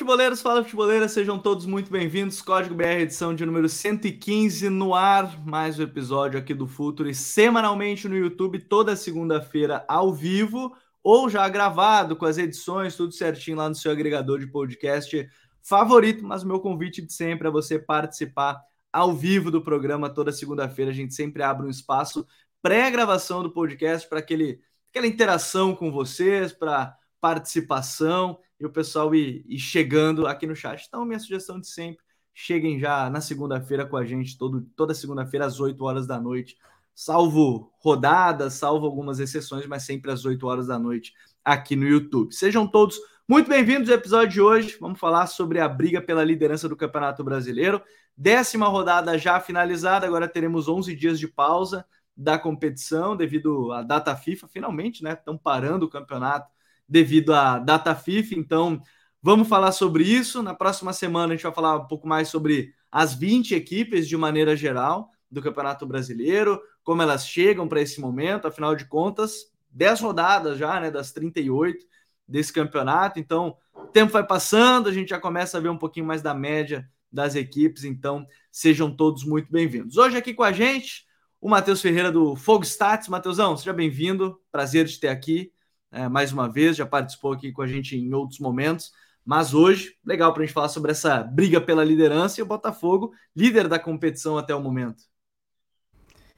Futeboleiros, fala futeboleiras, sejam todos muito bem-vindos. Código BR, edição de número 115 no ar. Mais um episódio aqui do Futuro semanalmente no YouTube, toda segunda-feira ao vivo ou já gravado com as edições, tudo certinho lá no seu agregador de podcast favorito. Mas o meu convite de sempre é você participar ao vivo do programa toda segunda-feira. A gente sempre abre um espaço pré-gravação do podcast para aquela interação com vocês, para participação e o pessoal ir, ir, chegando aqui no chat. Então, minha sugestão de sempre, cheguem já na segunda-feira com a gente, todo, toda segunda-feira às 8 horas da noite, salvo rodadas, salvo algumas exceções, mas sempre às 8 horas da noite aqui no YouTube. Sejam todos muito bem-vindos ao episódio de hoje. Vamos falar sobre a briga pela liderança do Campeonato Brasileiro. Décima rodada já finalizada, agora teremos 11 dias de pausa da competição devido à data FIFA, finalmente, né? Estão parando o campeonato devido à data FIFA, então vamos falar sobre isso. Na próxima semana a gente vai falar um pouco mais sobre as 20 equipes de maneira geral do Campeonato Brasileiro, como elas chegam para esse momento, afinal de contas, 10 rodadas já, né, das 38 desse campeonato. Então, o tempo vai passando, a gente já começa a ver um pouquinho mais da média das equipes, então sejam todos muito bem-vindos. Hoje aqui com a gente, o Matheus Ferreira do Fogo Stats. Matheusão, seja bem-vindo. Prazer de ter aqui é, mais uma vez. Já participou aqui com a gente em outros momentos. Mas hoje, legal para a gente falar sobre essa briga pela liderança e o Botafogo, líder da competição até o momento.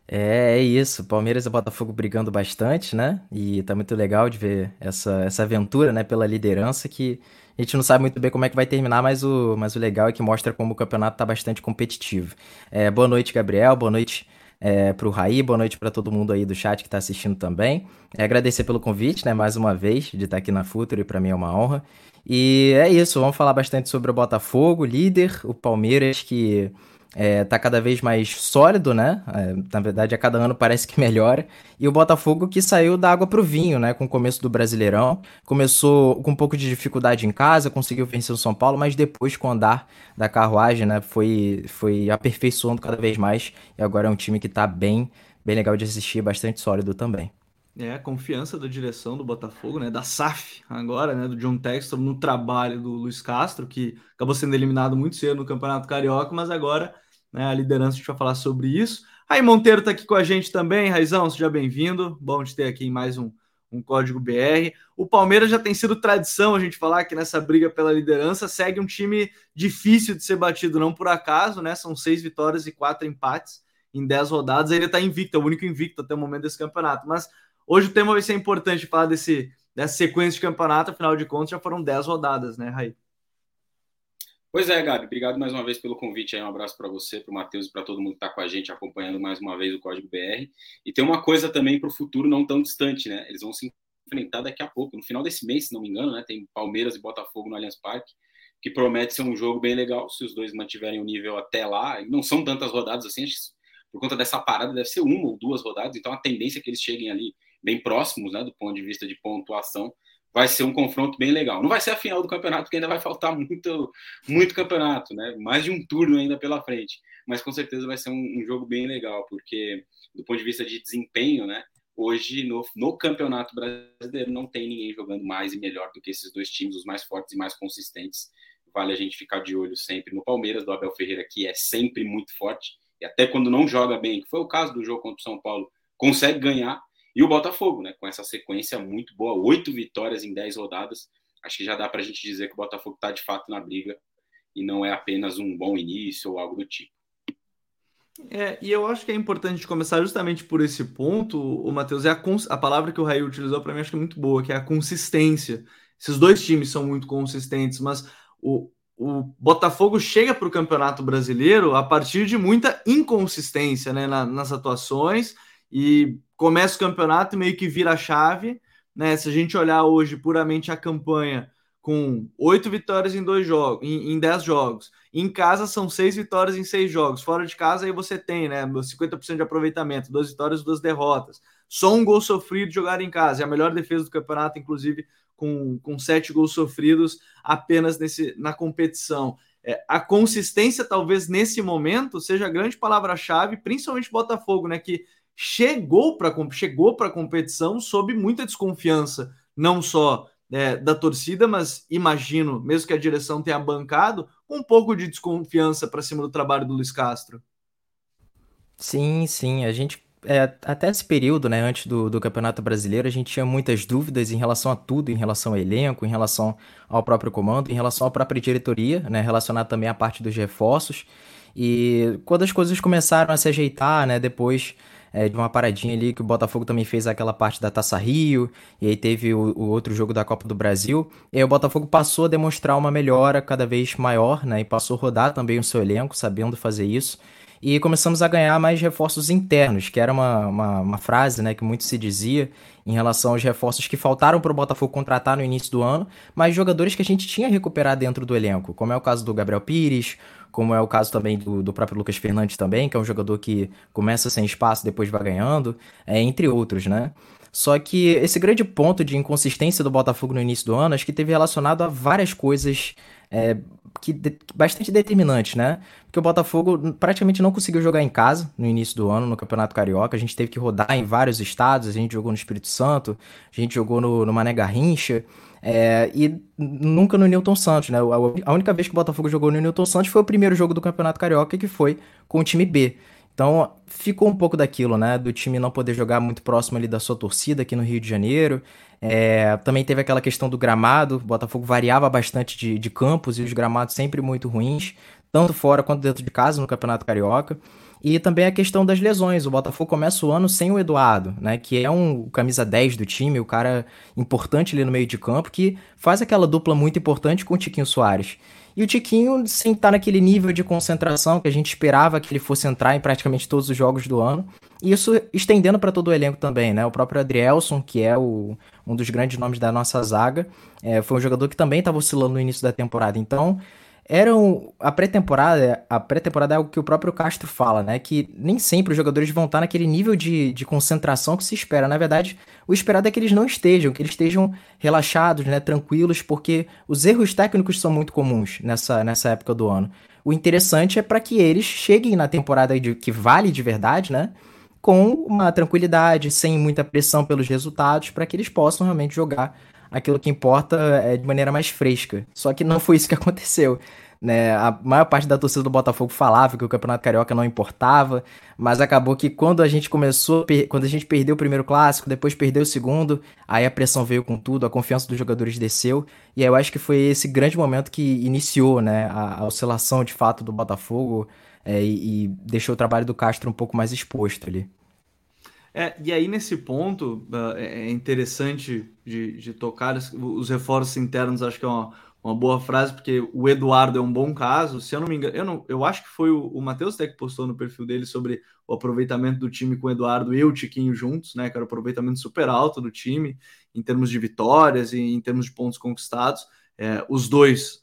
É, é isso. Palmeiras e Botafogo brigando bastante, né? E tá muito legal de ver essa, essa aventura, né, pela liderança que a gente não sabe muito bem como é que vai terminar, mas o, mas o legal é que mostra como o campeonato tá bastante competitivo. É, boa noite, Gabriel. Boa noite, é, para o Raí, boa noite para todo mundo aí do chat que está assistindo também. É, agradecer pelo convite, né, mais uma vez, de estar aqui na Futuro, para mim é uma honra. E é isso, vamos falar bastante sobre o Botafogo, líder, o Palmeiras que é, tá cada vez mais sólido, né? É, na verdade, a cada ano parece que melhora. E o Botafogo que saiu da água pro vinho, né? Com o começo do Brasileirão. Começou com um pouco de dificuldade em casa, conseguiu vencer o São Paulo, mas depois, com o andar da carruagem, né? Foi, foi aperfeiçoando cada vez mais. E agora é um time que tá bem, bem legal de assistir, bastante sólido também. É, a confiança da direção do Botafogo, né? Da SAF agora, né? Do John Textor no trabalho do Luiz Castro, que acabou sendo eliminado muito cedo no Campeonato Carioca, mas agora né, a liderança, a gente vai falar sobre isso. Aí Monteiro está aqui com a gente também. Raizão, seja bem-vindo. Bom te ter aqui em mais um, um Código BR. O Palmeiras já tem sido tradição a gente falar que nessa briga pela liderança segue um time difícil de ser batido, não por acaso, né? São seis vitórias e quatro empates em dez rodadas. Ele está invicto, é o único invicto até o momento desse campeonato. Mas hoje o tema vai ser importante falar desse, dessa sequência de campeonato, afinal de contas já foram dez rodadas, né, Raí? Pois é, Gabi, obrigado mais uma vez pelo convite aí. Um abraço para você, para o Matheus e para todo mundo que está com a gente acompanhando mais uma vez o Código BR. E tem uma coisa também para o futuro não tão distante, né? Eles vão se enfrentar daqui a pouco, no final desse mês, se não me engano, né? Tem Palmeiras e Botafogo no Allianz Parque, que promete ser um jogo bem legal se os dois mantiverem o nível até lá. Não são tantas rodadas assim, por conta dessa parada, deve ser uma ou duas rodadas, então a tendência é que eles cheguem ali bem próximos, né, do ponto de vista de pontuação vai ser um confronto bem legal. Não vai ser a final do campeonato, porque ainda vai faltar muito, muito campeonato, né? Mais de um turno ainda pela frente. Mas com certeza vai ser um, um jogo bem legal, porque do ponto de vista de desempenho, né? Hoje no, no campeonato brasileiro não tem ninguém jogando mais e melhor do que esses dois times, os mais fortes e mais consistentes. Vale a gente ficar de olho sempre no Palmeiras, do Abel Ferreira, que é sempre muito forte, e até quando não joga bem, que foi o caso do jogo contra o São Paulo, consegue ganhar e o Botafogo, né, com essa sequência muito boa, oito vitórias em dez rodadas, acho que já dá para a gente dizer que o Botafogo está de fato na briga e não é apenas um bom início ou algo do tipo. É, e eu acho que é importante começar justamente por esse ponto, o Matheus, é a, a palavra que o Raí utilizou para mim, acho que é muito boa, que é a consistência. Esses dois times são muito consistentes, mas o, o Botafogo chega para o Campeonato Brasileiro a partir de muita inconsistência né, na, nas atuações e começa o campeonato meio que vira a chave. Né? Se a gente olhar hoje puramente a campanha com oito vitórias em dois jogos, em, em dez jogos. Em casa são seis vitórias em seis jogos. Fora de casa aí você tem, né, 50% de aproveitamento, duas vitórias, duas derrotas. Só um gol sofrido jogado em casa. É a melhor defesa do campeonato, inclusive com, com sete gols sofridos apenas nesse, na competição. É, a consistência, talvez nesse momento, seja a grande palavra-chave, principalmente Botafogo, né? Que chegou para chegou a competição sob muita desconfiança, não só é, da torcida, mas imagino, mesmo que a direção tenha bancado, um pouco de desconfiança para cima do trabalho do Luiz Castro. Sim, sim. A gente é, até esse período, né, antes do, do Campeonato Brasileiro, a gente tinha muitas dúvidas em relação a tudo, em relação ao elenco, em relação ao próprio comando, em relação à própria diretoria, né, relacionado também à parte dos reforços. E quando as coisas começaram a se ajeitar, né, depois é, de uma paradinha ali que o Botafogo também fez aquela parte da Taça Rio, e aí teve o, o, outro jogo da Copa do Brasil, e aí o Botafogo passou a demonstrar uma melhora cada vez maior, né, e passou a rodar também o seu elenco, sabendo fazer isso. E começamos a ganhar mais reforços internos, que era uma, uma, uma frase né, que muito se dizia em relação aos reforços que faltaram para o Botafogo contratar no início do ano, mas jogadores que a gente tinha recuperado dentro do elenco, como é o caso do Gabriel Pires, como é o caso também do, do próprio Lucas Fernandes também, que é um jogador que começa sem espaço, depois vai ganhando, é, entre outros, né? Só que esse grande ponto de inconsistência do Botafogo no início do ano, acho que teve relacionado a várias coisas é, que de, bastante determinantes, né? Porque o Botafogo praticamente não conseguiu jogar em casa no início do ano, no Campeonato Carioca. A gente teve que rodar em vários estados. A gente jogou no Espírito Santo, a gente jogou no, no Mané Garrincha. É, e nunca no Newton Santos, né? A única vez que o Botafogo jogou no Newton Santos foi o primeiro jogo do Campeonato Carioca, que foi com o time B. Então ficou um pouco daquilo, né? Do time não poder jogar muito próximo ali da sua torcida aqui no Rio de Janeiro. É, também teve aquela questão do gramado. O Botafogo variava bastante de, de campos e os gramados sempre muito ruins, tanto fora quanto dentro de casa no Campeonato Carioca. E também a questão das lesões. O Botafogo começa o ano sem o Eduardo, né? Que é um camisa 10 do time, o cara importante ali no meio de campo, que faz aquela dupla muito importante com o Tiquinho Soares. E o Tiquinho, sem estar naquele nível de concentração que a gente esperava que ele fosse entrar em praticamente todos os jogos do ano. E isso estendendo para todo o elenco também, né? O próprio Adrielson, que é o, um dos grandes nomes da nossa zaga, é, foi um jogador que também estava oscilando no início da temporada. Então, eram a pré-temporada, a pré-temporada é algo que o próprio Castro fala, né? Que nem sempre os jogadores vão estar naquele nível de, de concentração que se espera. Na verdade, o esperado é que eles não estejam, que eles estejam relaxados, né, tranquilos, porque os erros técnicos são muito comuns nessa, nessa época do ano. O interessante é para que eles cheguem na temporada de, que vale de verdade, né? Com uma tranquilidade, sem muita pressão pelos resultados, para que eles possam realmente jogar aquilo que importa é de maneira mais fresca. Só que não foi isso que aconteceu. Né? A maior parte da torcida do Botafogo falava que o Campeonato Carioca não importava, mas acabou que quando a gente começou, quando a gente perdeu o primeiro clássico, depois perdeu o segundo, aí a pressão veio com tudo, a confiança dos jogadores desceu, e aí eu acho que foi esse grande momento que iniciou né, a, a oscilação de fato do Botafogo é, e, e deixou o trabalho do Castro um pouco mais exposto ali. É, e aí, nesse ponto, uh, é interessante de, de tocar os reforços internos, acho que é uma, uma boa frase, porque o Eduardo é um bom caso. Se eu não me engano, eu, não, eu acho que foi o, o Matheus até que postou no perfil dele sobre o aproveitamento do time com o Eduardo e o Tiquinho juntos, né? Que era o aproveitamento super alto do time, em termos de vitórias e em termos de pontos conquistados. É, os dois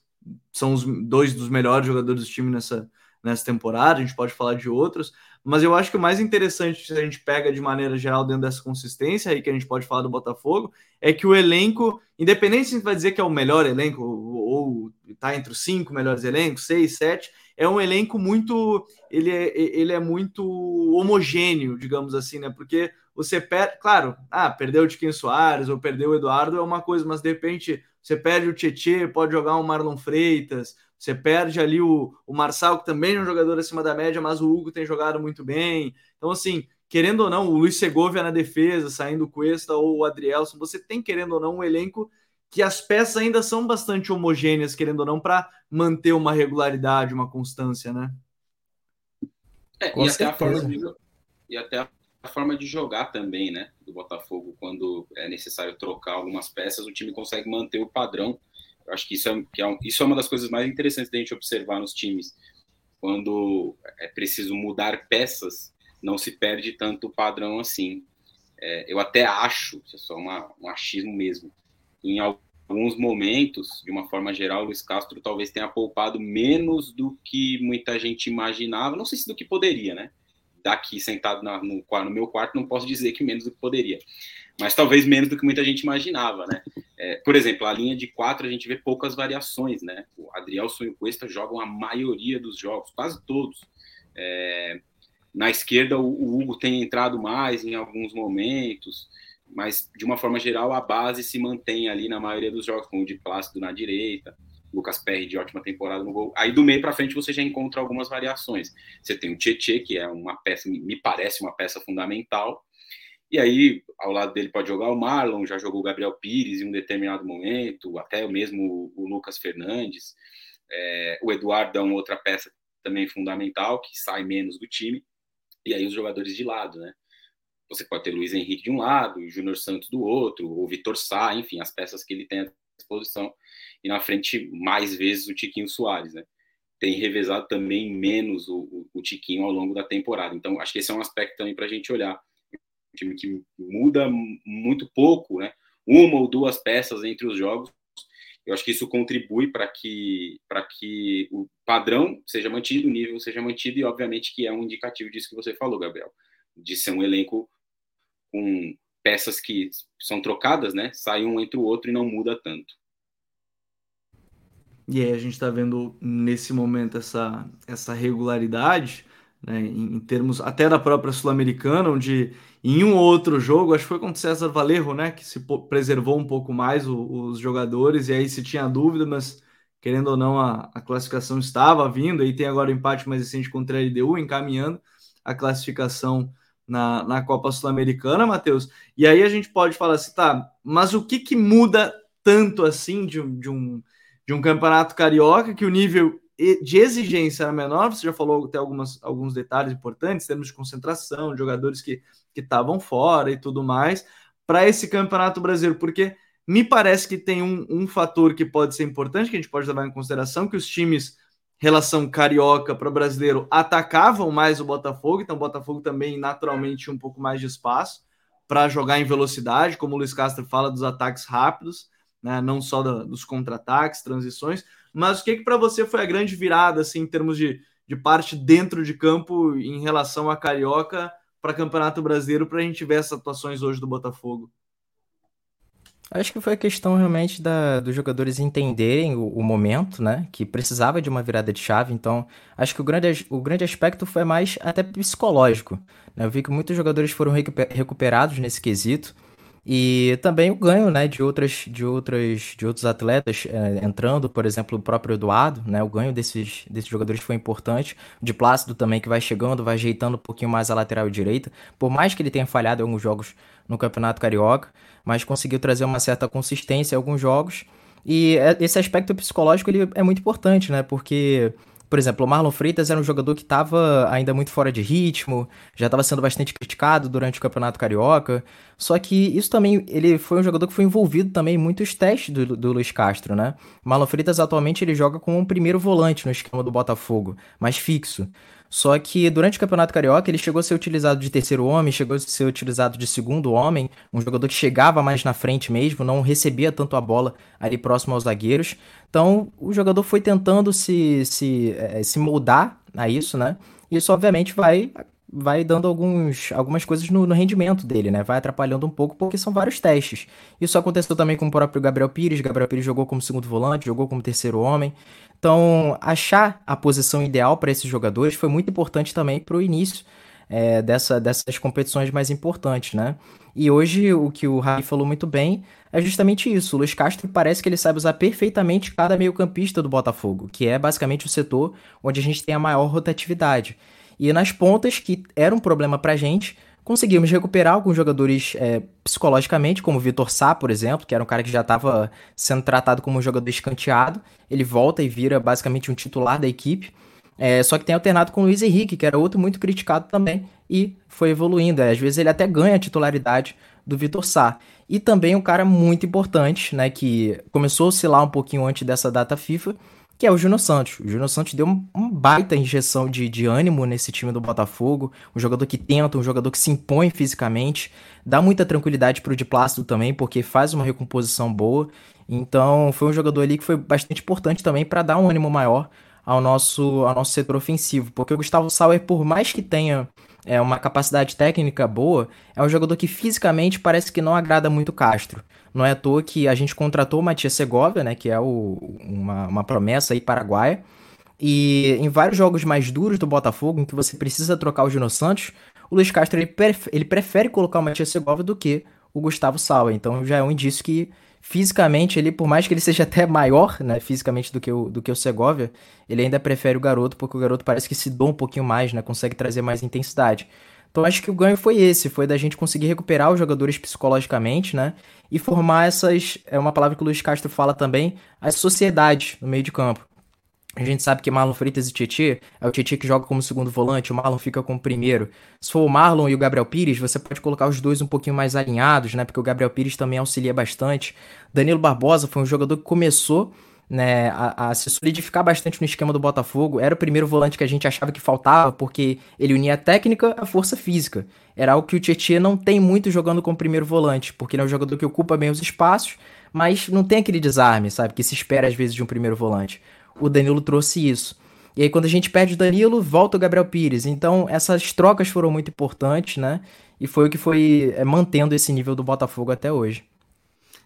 são os dois dos melhores jogadores do time nessa, nessa temporada, a gente pode falar de outros, mas eu acho que o mais interessante, se a gente pega de maneira geral dentro dessa consistência aí que a gente pode falar do Botafogo, é que o elenco, independente se a gente vai dizer que é o melhor elenco ou está entre os cinco melhores elencos, seis, sete, é um elenco muito, ele é, ele é muito homogêneo, digamos assim, né? Porque você perde, claro, ah, perdeu o Tiquinho Soares ou perdeu o Eduardo é uma coisa, mas de repente você perde o Tietê, pode jogar um Marlon Freitas, você perde ali o, o Marçal, que também é um jogador acima da média, mas o Hugo tem jogado muito bem. Então, assim, querendo ou não, o Luiz Segovia na defesa, saindo o Cuesta ou o Adrielson, você tem, querendo ou não, um elenco que as peças ainda são bastante homogêneas, querendo ou não, para manter uma regularidade, uma constância, né? É, e, até a forma de, e até a forma de jogar também, né? Do Botafogo, quando é necessário trocar algumas peças, o time consegue manter o padrão acho que isso é, que é, isso é uma das coisas mais interessantes da gente observar nos times. Quando é preciso mudar peças, não se perde tanto o padrão assim. É, eu até acho, isso é só uma, um achismo mesmo, em alguns momentos, de uma forma geral, o Luiz Castro talvez tenha poupado menos do que muita gente imaginava, não sei se do que poderia, né? Daqui sentado na, no, no meu quarto, não posso dizer que menos do que poderia mas talvez menos do que muita gente imaginava, né? É, por exemplo, a linha de quatro a gente vê poucas variações, né? O Adrielson e o Cuesta jogam a maioria dos jogos, quase todos. É, na esquerda, o, o, Hugo tem entrado mais em alguns momentos. mas de uma forma geral a base se mantém ali na maioria dos jogos, com o de Plácido na direita, Lucas Perry de ótima temporada no gol. Aí do meio para frente você já encontra algumas variações. Você tem o Tietê, que é uma peça, me parece uma peça fundamental. E aí, ao lado dele pode jogar o Marlon, já jogou o Gabriel Pires em um determinado momento, até mesmo o Lucas Fernandes. É, o Eduardo é uma outra peça também fundamental, que sai menos do time. E aí os jogadores de lado, né? Você pode ter Luiz Henrique de um lado, o Júnior Santos do outro, o Vitor Sá, enfim, as peças que ele tem à disposição. E na frente, mais vezes, o Tiquinho Soares, né? Tem revezado também menos o, o, o Tiquinho ao longo da temporada. Então, acho que esse é um aspecto também para a gente olhar. Time que muda muito pouco, né? Uma ou duas peças entre os jogos. Eu acho que isso contribui para que, que o padrão seja mantido, o nível seja mantido, e obviamente que é um indicativo disso que você falou, Gabriel, de ser um elenco com peças que são trocadas, né? Sai um entre o outro e não muda tanto. E aí a gente está vendo nesse momento essa, essa regularidade, né, em, em termos até da própria Sul-Americana, onde em um ou outro jogo, acho que foi contra o César Valerro, né, que se preservou um pouco mais o, os jogadores, e aí se tinha dúvida, mas querendo ou não, a, a classificação estava vindo, aí tem agora o empate mais recente contra a LDU, encaminhando a classificação na, na Copa Sul-Americana, Matheus. E aí a gente pode falar assim, tá, mas o que, que muda tanto assim de, de, um, de um campeonato carioca que o nível de exigência era menor? Você já falou até algumas, alguns detalhes importantes, termos de concentração, de jogadores que estavam fora e tudo mais, para esse campeonato brasileiro, porque me parece que tem um, um fator que pode ser importante, que a gente pode levar em consideração, que os times relação carioca para brasileiro atacavam mais o Botafogo, então o Botafogo também naturalmente tinha um pouco mais de espaço para jogar em velocidade, como o Luiz Castro fala dos ataques rápidos, né, não só da, dos contra-ataques, transições, mas o que, que para você foi a grande virada assim, em termos de, de parte dentro de campo em relação a carioca para Campeonato Brasileiro para a gente ver essas atuações hoje do Botafogo? Acho que foi a questão realmente da, dos jogadores entenderem o, o, momento, né? Que precisava de uma virada de chave. Então, acho que o grande, o grande aspecto foi mais até psicológico. Né? Eu vi que muitos jogadores foram recuperados nesse quesito. E também o ganho, né, de outras, de outras, de outros atletas é, entrando, por exemplo, o próprio Eduardo, né, o ganho desses, desses jogadores foi importante. De Plácido também que vai chegando, vai ajeitando um pouquinho mais a lateral direita, por mais que ele tenha falhado em alguns jogos no Campeonato Carioca, mas conseguiu trazer uma certa consistência em alguns jogos. E é, esse aspecto psicológico ele é muito importante, né, porque por exemplo, o Marlon Freitas era um jogador que estava ainda muito fora de ritmo, já estava sendo bastante criticado durante o Campeonato Carioca. Só que isso também, ele foi um jogador que foi envolvido também em muitos testes do, do Luiz Castro, né? O Marlon Freitas atualmente ele joga como um primeiro volante no esquema do Botafogo, mais fixo. Só que durante o Campeonato Carioca ele chegou a ser utilizado de terceiro homem, chegou a ser utilizado de segundo homem, um jogador que chegava mais na frente mesmo, não recebia tanto a bola ali próximo aos zagueiros. Então o jogador foi tentando se, se, é, se moldar a isso, né? Isso obviamente vai vai dando alguns, algumas coisas no, no, rendimento dele, né? Vai atrapalhando um pouco porque são vários testes. Isso aconteceu também com o próprio Gabriel Pires. Gabriel Pires jogou como segundo volante, jogou como terceiro homem. Então, achar a posição ideal para esses jogadores foi muito importante também para o início é, dessa, dessas competições mais importantes, né? E hoje o que o Raí falou muito bem é justamente isso. O Luiz Castro parece que ele sabe usar perfeitamente cada meio-campista do Botafogo, que é basicamente o setor onde a gente tem a maior rotatividade. E nas pontas, que era um problema pra gente, conseguimos recuperar alguns jogadores é, psicologicamente, como o Vitor Sá, por exemplo, que era um cara que já estava sendo tratado como um jogador escanteado. Ele volta e vira basicamente um titular da equipe. É, só que tem alternado com o Luiz Henrique, que era outro muito criticado também, e foi evoluindo. É, às vezes ele até ganha a titularidade do Vitor Sá. E também um cara muito importante, né, que começou a oscilar um pouquinho antes dessa data FIFA, que é o Júnior Santos. O Júnior Santos deu uma baita injeção de, de ânimo nesse time do Botafogo, um jogador que tenta, um jogador que se impõe fisicamente, dá muita tranquilidade pro de Plácido também, porque faz uma recomposição boa. Então, foi um jogador ali que foi bastante importante também para dar um ânimo maior ao nosso, ao nosso setor ofensivo, porque o Gustavo Sauer, por mais que tenha é, uma capacidade técnica boa, é um jogador que fisicamente parece que não agrada muito Castro. Não é à toa que a gente contratou o Matias Segovia, né, que é o, uma, uma promessa aí paraguaia. E em vários jogos mais duros do Botafogo, em que você precisa trocar o Gino Santos, o Luiz Castro ele, prefere, ele prefere colocar o Matias Segovia do que o Gustavo Sauer. Então já é um indício que fisicamente ele, por mais que ele seja até maior, né, fisicamente do que o, do que o Segovia, ele ainda prefere o garoto, porque o garoto parece que se doa um pouquinho mais, né, consegue trazer mais intensidade. Então acho que o ganho foi esse, foi da gente conseguir recuperar os jogadores psicologicamente, né? E formar essas, é uma palavra que o Luiz Castro fala também, as sociedades no meio de campo. A gente sabe que Marlon Freitas e Tietê, é o Tietê que joga como segundo volante, o Marlon fica como primeiro. Se for o Marlon e o Gabriel Pires, você pode colocar os dois um pouquinho mais alinhados, né? Porque o Gabriel Pires também auxilia bastante. Danilo Barbosa foi um jogador que começou né, a, a, se solidificar bastante no esquema do Botafogo. Era o primeiro volante que a gente achava que faltava, porque ele unia a técnica à força física. Era algo que o Tietchan não tem muito jogando como primeiro volante, porque ele é um jogador que ocupa bem os espaços, mas não tem aquele desarme, sabe, que se espera às vezes de um primeiro volante. O Danilo trouxe isso. E aí quando a gente perde o Danilo, volta o Gabriel Pires. Então essas trocas foram muito importantes, né? E foi o que foi é, mantendo esse nível do Botafogo até hoje.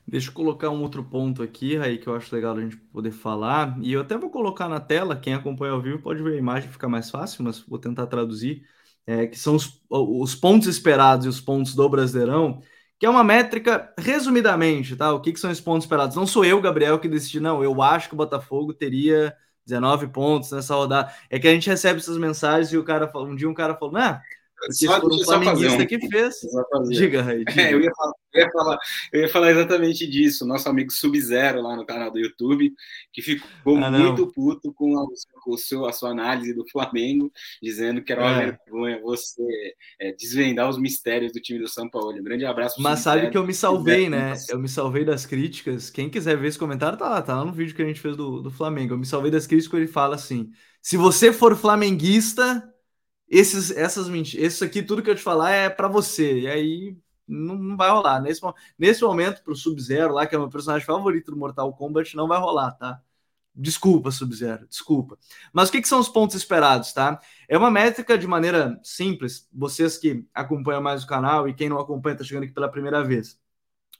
Deixa eu colocar um outro ponto aqui, aí que eu acho legal a gente poder falar. E eu até vou colocar na tela, quem acompanha ao vivo pode ver a imagem, fica mais fácil, mas vou tentar traduzir. É, que são os, os pontos esperados e os pontos do Brasileirão, que é uma métrica, resumidamente, tá? O que, que são esses pontos esperados? Não sou eu, Gabriel, que decidi, não. Eu acho que o Botafogo teria 19 pontos nessa rodada. É que a gente recebe essas mensagens e o cara um dia um cara falou, né? Porque só, foi um flamenguista um... que fez. Diga, Raí. É, eu, ia falar, eu, ia falar, eu ia falar exatamente disso. Nosso amigo Sub-Zero lá no canal do YouTube, que ficou ah, muito puto com a, com seu, a sua análise do Flamengo, dizendo que era uma é. vergonha você é, desvendar os mistérios do time do São Paulo. Um grande abraço. Mas sabe que eu me salvei, né? Eu me salvei das críticas. Quem quiser ver esse comentário, tá lá, tá lá no vídeo que a gente fez do, do Flamengo. Eu me salvei das críticas, ele fala assim: se você for flamenguista esses, essas mentiras, isso aqui, tudo que eu te falar é para você. E aí não, não, vai rolar. Nesse, nesse momento, pro Sub-Zero lá, que é o meu personagem favorito do Mortal Kombat, não vai rolar, tá? Desculpa, Sub-Zero, desculpa. Mas o que, que, são os pontos esperados, tá? É uma métrica de maneira simples, vocês que acompanham mais o canal e quem não acompanha está chegando aqui pela primeira vez.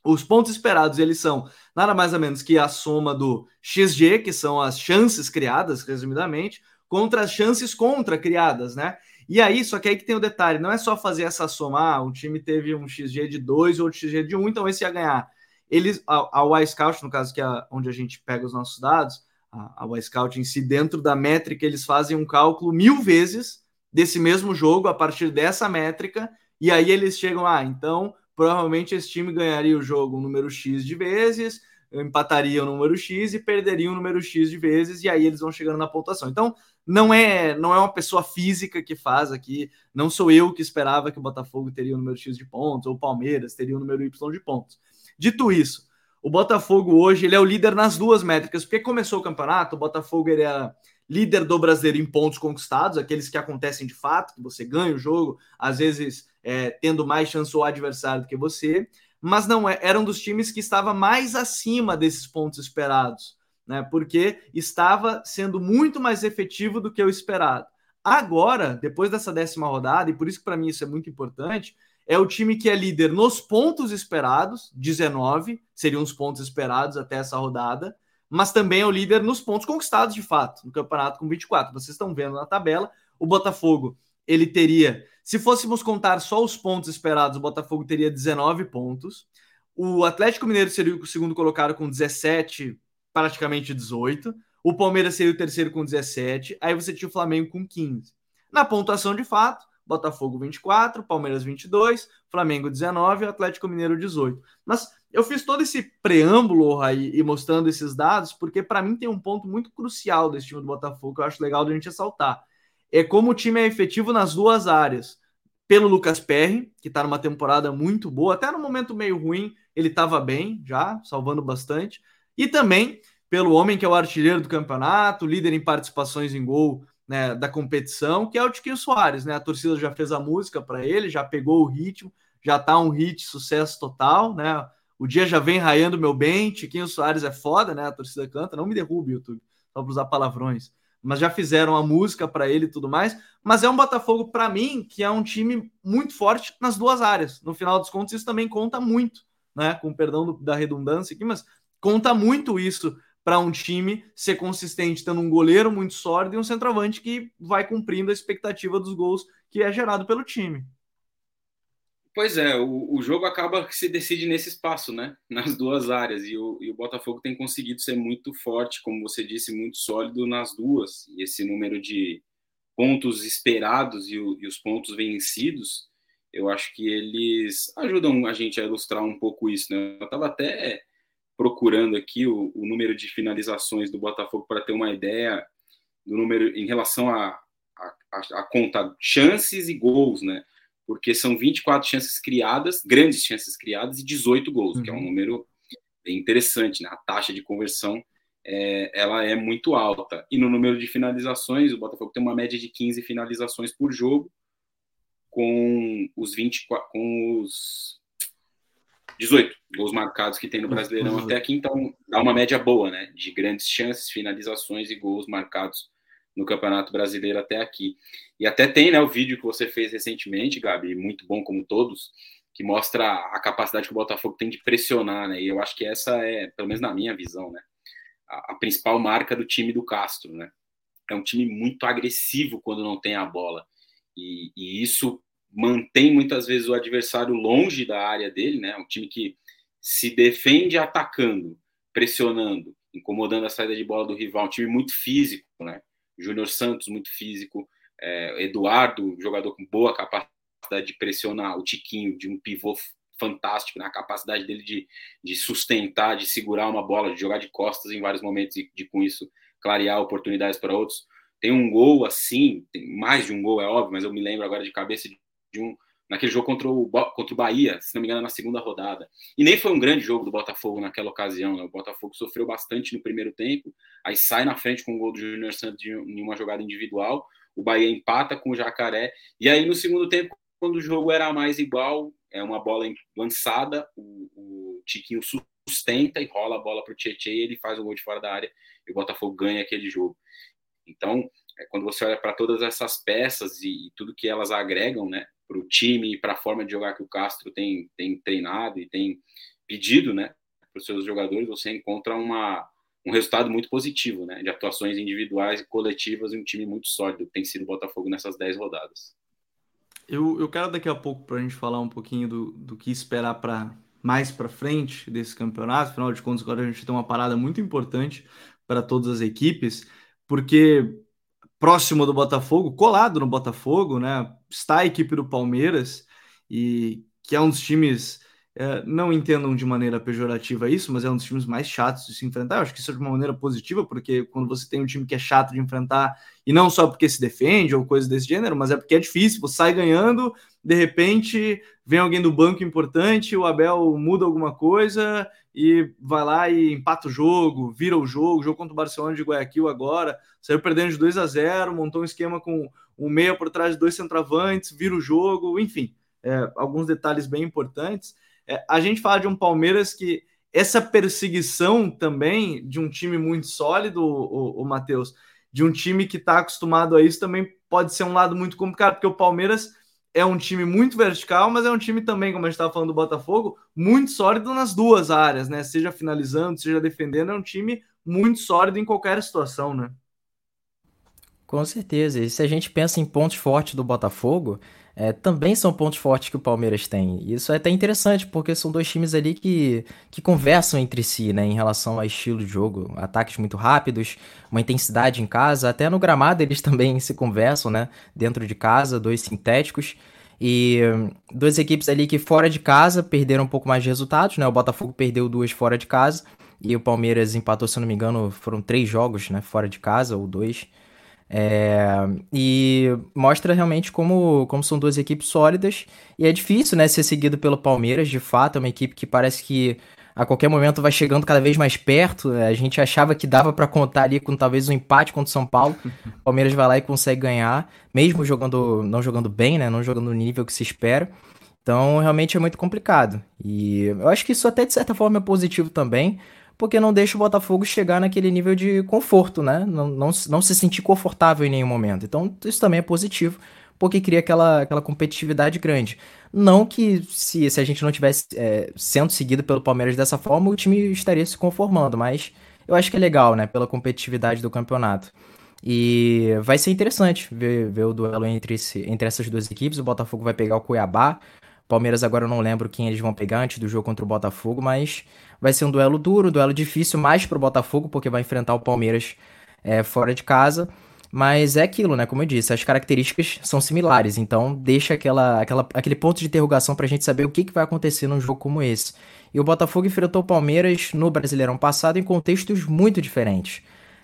Os pontos esperados, eles são nada mais ou menos que a soma do XG, que são as chances criadas, resumidamente, contra as chances contra criadas, né? E aí, só que aí que tem o detalhe, não é só fazer essa soma, ah, um time teve um XG de 2 ou um XG de 1, um, então esse ia ganhar. Eles, a, a Y-Scout, no caso que é onde a gente pega os nossos dados, a, a Y-Scout em si, dentro da métrica, eles fazem um cálculo mil vezes desse mesmo jogo a partir dessa métrica, e aí eles chegam, ah, então provavelmente esse time ganharia o jogo um número X de vezes, empataria o número X e perderia o número X de vezes, e aí eles vão chegando na pontuação. Então, não é não é uma pessoa física que faz aqui, não sou eu que esperava que o Botafogo teria o número X de pontos, ou o Palmeiras teria o número Y de pontos. Dito isso, o Botafogo hoje ele é o líder nas duas métricas, porque começou o campeonato, o Botafogo ele é líder do brasileiro em pontos conquistados, aqueles que acontecem de fato, que você ganha o jogo, às vezes é, tendo mais chance o adversário do que você, mas não é, era um dos times que estava mais acima desses pontos esperados né? Porque estava sendo muito mais efetivo do que o esperado. Agora, depois dessa décima rodada, e por isso que para mim isso é muito importante, é o time que é líder nos pontos esperados, 19 seriam os pontos esperados até essa rodada, mas também é o líder nos pontos conquistados de fato, no campeonato com 24. Vocês estão vendo na tabela, o Botafogo, ele teria, se fôssemos contar só os pontos esperados, o Botafogo teria 19 pontos. O Atlético Mineiro seria o segundo colocado com 17 praticamente 18. O Palmeiras seria o terceiro com 17. Aí você tinha o Flamengo com 15. Na pontuação de fato, Botafogo 24, Palmeiras 22, Flamengo 19 e Atlético Mineiro 18. Mas eu fiz todo esse preâmbulo aí e mostrando esses dados porque para mim tem um ponto muito crucial desse time do Botafogo que eu acho legal da gente ressaltar. É como o time é efetivo nas duas áreas. Pelo Lucas Perry, que está numa temporada muito boa, até no momento meio ruim, ele estava bem já, salvando bastante. E também pelo homem que é o artilheiro do campeonato, líder em participações em gol né, da competição, que é o Tiquinho Soares. Né? A torcida já fez a música para ele, já pegou o ritmo, já está um hit sucesso total. Né? O dia já vem raiando meu bem, Tiquinho Soares é foda, né? A torcida canta, não me derrube, YouTube, só para usar palavrões. Mas já fizeram a música para ele e tudo mais. Mas é um Botafogo, para mim, que é um time muito forte nas duas áreas. No final dos contos, isso também conta muito, né? Com perdão do, da redundância aqui, mas conta muito isso para um time ser consistente, tendo um goleiro muito sólido e um centroavante que vai cumprindo a expectativa dos gols que é gerado pelo time. Pois é, o, o jogo acaba que se decide nesse espaço, né? Nas duas áreas. E o, e o Botafogo tem conseguido ser muito forte, como você disse, muito sólido nas duas. E esse número de pontos esperados e, o, e os pontos vencidos, eu acho que eles ajudam a gente a ilustrar um pouco isso, né? Eu estava até procurando aqui o, o, número de finalizações do Botafogo para ter uma ideia do número em relação a, a, a, conta chances e gols, né? porque são 24 chances criadas, grandes chances criadas e 18 gols, uhum. que é um uhum. número bem interessante, né? A taxa de conversão é, ela é muito alta. E no número de finalizações, o Botafogo tem uma média de 15 finalizações por jogo, com os 24, com os 18 gols marcados que tem no Brasileirão uhum. até aqui, então dá uma média boa, né? De grandes chances, finalizações e gols marcados no Campeonato Brasileiro até aqui. E até tem né, o vídeo que você fez recentemente, Gabi, muito bom como todos, que mostra a capacidade que o Botafogo tem de pressionar, né? E eu acho que essa é, pelo menos na minha visão, né, a, a principal marca do time do Castro, né? É um time muito agressivo quando não tem a bola. E, e isso mantém muitas vezes o adversário longe da área dele, né? Um time que se defende atacando, pressionando, incomodando a saída de bola do rival, um time muito físico, né? Júnior Santos, muito físico, é, Eduardo, jogador com boa capacidade de pressionar, o Tiquinho, de um pivô fantástico, na né? capacidade dele de, de sustentar, de segurar uma bola, de jogar de costas em vários momentos e de, com isso, clarear oportunidades para outros. Tem um gol assim, tem mais de um gol, é óbvio, mas eu me lembro agora de cabeça de um naquele jogo contra o, contra o Bahia, se não me engano, na segunda rodada. E nem foi um grande jogo do Botafogo naquela ocasião. Né? O Botafogo sofreu bastante no primeiro tempo, aí sai na frente com o gol do Júnior Santos em uma jogada individual. O Bahia empata com o Jacaré. E aí, no segundo tempo, quando o jogo era mais igual, é uma bola lançada, o, o Tiquinho sustenta e rola a bola para o Tietchan e ele faz o gol de fora da área e o Botafogo ganha aquele jogo. Então, é, quando você olha para todas essas peças e, e, tudo que elas agregam, né, para o time e para a forma de jogar que o Castro tem, tem treinado e tem pedido, né, para os seus jogadores, você encontra uma, um resultado muito positivo, né, de atuações individuais e coletivas em um time muito sólido, que tem sido o Botafogo nessas 10 rodadas. Eu, eu quero daqui a pouco para a gente falar um pouquinho do, do que esperar para mais para frente desse campeonato. Afinal de contas, agora a gente tem uma parada muito importante para todas as equipes, porque próximo do Botafogo, colado no Botafogo, né? Está a equipe do Palmeiras e que é um dos times é, não entendam de maneira pejorativa isso, mas é um dos times mais chatos de se enfrentar. Eu acho que isso é de uma maneira positiva, porque quando você tem um time que é chato de enfrentar, e não só porque se defende ou coisa desse gênero, mas é porque é difícil, você sai ganhando, de repente vem alguém do banco importante, o Abel muda alguma coisa e vai lá e empata o jogo, vira o jogo, jogo contra o Barcelona de Guayaquil agora, saiu perdendo de 2 a 0, montou um esquema com um meia por trás de dois centroavantes, vira o jogo, enfim, é, alguns detalhes bem importantes. É, a gente fala de um Palmeiras que essa perseguição também de um time muito sólido, o, o, o Matheus, de um time que está acostumado a isso também pode ser um lado muito complicado, porque o Palmeiras é um time muito vertical, mas é um time também, como a gente estava falando do Botafogo, muito sólido nas duas áreas, né? Seja finalizando, seja defendendo, é um time muito sólido em qualquer situação, né? Com certeza. E se a gente pensa em pontos fortes do Botafogo, é, também são pontos fortes que o Palmeiras tem. Isso é até interessante, porque são dois times ali que, que conversam entre si, né, em relação ao estilo de jogo. Ataques muito rápidos, uma intensidade em casa, até no gramado eles também se conversam, né, dentro de casa, dois sintéticos. E duas equipes ali que fora de casa perderam um pouco mais de resultados, né? O Botafogo perdeu duas fora de casa e o Palmeiras empatou, se não me engano, foram três jogos, né, fora de casa, ou dois. É, e mostra realmente como, como são duas equipes sólidas. E é difícil né, ser seguido pelo Palmeiras, de fato, é uma equipe que parece que a qualquer momento vai chegando cada vez mais perto. A gente achava que dava para contar ali com talvez um empate contra o São Paulo. O Palmeiras vai lá e consegue ganhar, mesmo jogando não jogando bem, né, não jogando no nível que se espera. Então, realmente é muito complicado. E eu acho que isso até de certa forma é positivo também, porque não deixa o Botafogo chegar naquele nível de conforto, né? Não, não, não se sentir confortável em nenhum momento. Então, isso também é positivo, porque cria aquela, aquela competitividade grande. Não que se, se a gente não tivesse é, sendo seguido pelo Palmeiras dessa forma, o time estaria se conformando, mas eu acho que é legal, né? Pela competitividade do campeonato. E vai ser interessante ver, ver o duelo entre, esse, entre essas duas equipes. O Botafogo vai pegar o Cuiabá, Palmeiras agora eu não lembro quem eles vão pegar antes do jogo contra o Botafogo, mas vai ser um duelo duro, um duelo difícil, mais pro Botafogo, porque vai enfrentar o Palmeiras é, fora de casa. Mas é aquilo, né? Como eu disse, as características são similares, então deixa aquela, aquela, aquele ponto de interrogação pra gente saber o que, que vai acontecer num jogo como esse. E o Botafogo enfrentou o Palmeiras no Brasileirão passado em contextos muito diferentes.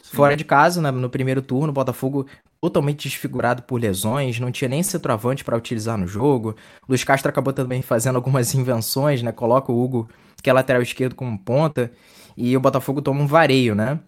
Sim. Fora de casa, né, no primeiro turno, o Botafogo totalmente desfigurado por lesões, não tinha nem centroavante para utilizar no jogo. Luiz Castro acabou também fazendo algumas invenções, né? Coloca o Hugo, que é lateral esquerdo, como ponta, e o Botafogo toma um vareio, né?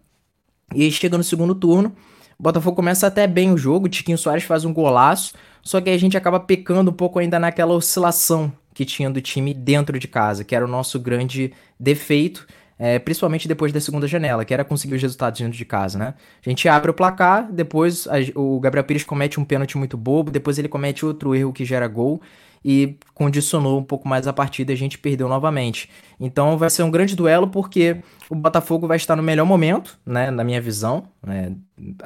E aí chega no segundo turno, o Botafogo começa até bem o jogo, o Tiquinho Soares faz um golaço, só que aí a gente acaba pecando um pouco ainda naquela oscilação que tinha do time dentro de casa, que era o nosso grande defeito é, principalmente depois da segunda janela, que era conseguir os resultados dentro de casa, né? A gente abre o placar, depois a, o Gabriel Pires comete um pênalti muito bobo, depois ele comete outro erro que gera gol e condicionou um pouco mais a partida e a gente perdeu novamente. Então vai ser um grande duelo porque o Botafogo vai estar no melhor momento, né, na minha visão. Né?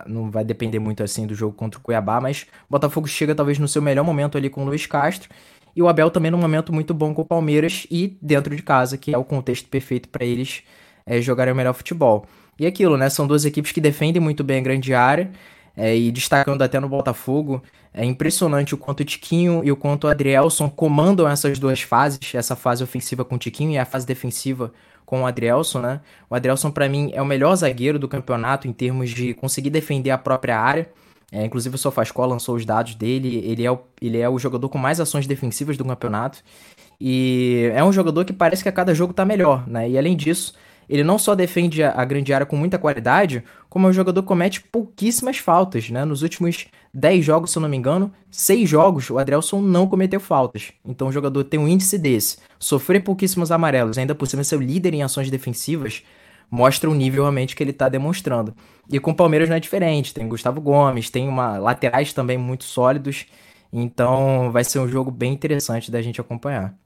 Não vai depender muito assim do jogo contra o Cuiabá, mas o Botafogo chega talvez no seu melhor momento ali com o Luiz Castro e o Abel também num momento muito bom com o Palmeiras e dentro de casa, que é o contexto perfeito para eles é, jogarem o melhor futebol. E aquilo, né? São duas equipes que defendem muito bem a grande área. É, e destacando até no Botafogo, é impressionante o quanto o Tiquinho e o quanto o Adrielson comandam essas duas fases, essa fase ofensiva com o Tiquinho e a fase defensiva com o Adrielson, né? O Adrielson, para mim, é o melhor zagueiro do campeonato em termos de conseguir defender a própria área. É, inclusive o SofaScore lançou os dados dele, ele é, o, ele é o jogador com mais ações defensivas do campeonato. E é um jogador que parece que a cada jogo tá melhor, né? E além disso, ele não só defende a, a grande área com muita qualidade, como é um jogador que comete pouquíssimas faltas, né? Nos últimos 10 jogos, se eu não me engano, 6 jogos o Adrielson não cometeu faltas. Então o jogador tem um índice desse, sofrer pouquíssimos amarelos, ainda por cima ser o líder em ações defensivas, mostra o nível realmente que ele está demonstrando. E com o Palmeiras não é diferente, tem Gustavo Gomes, tem uma laterais também muito sólidos, então vai ser um jogo bem interessante da gente acompanhar.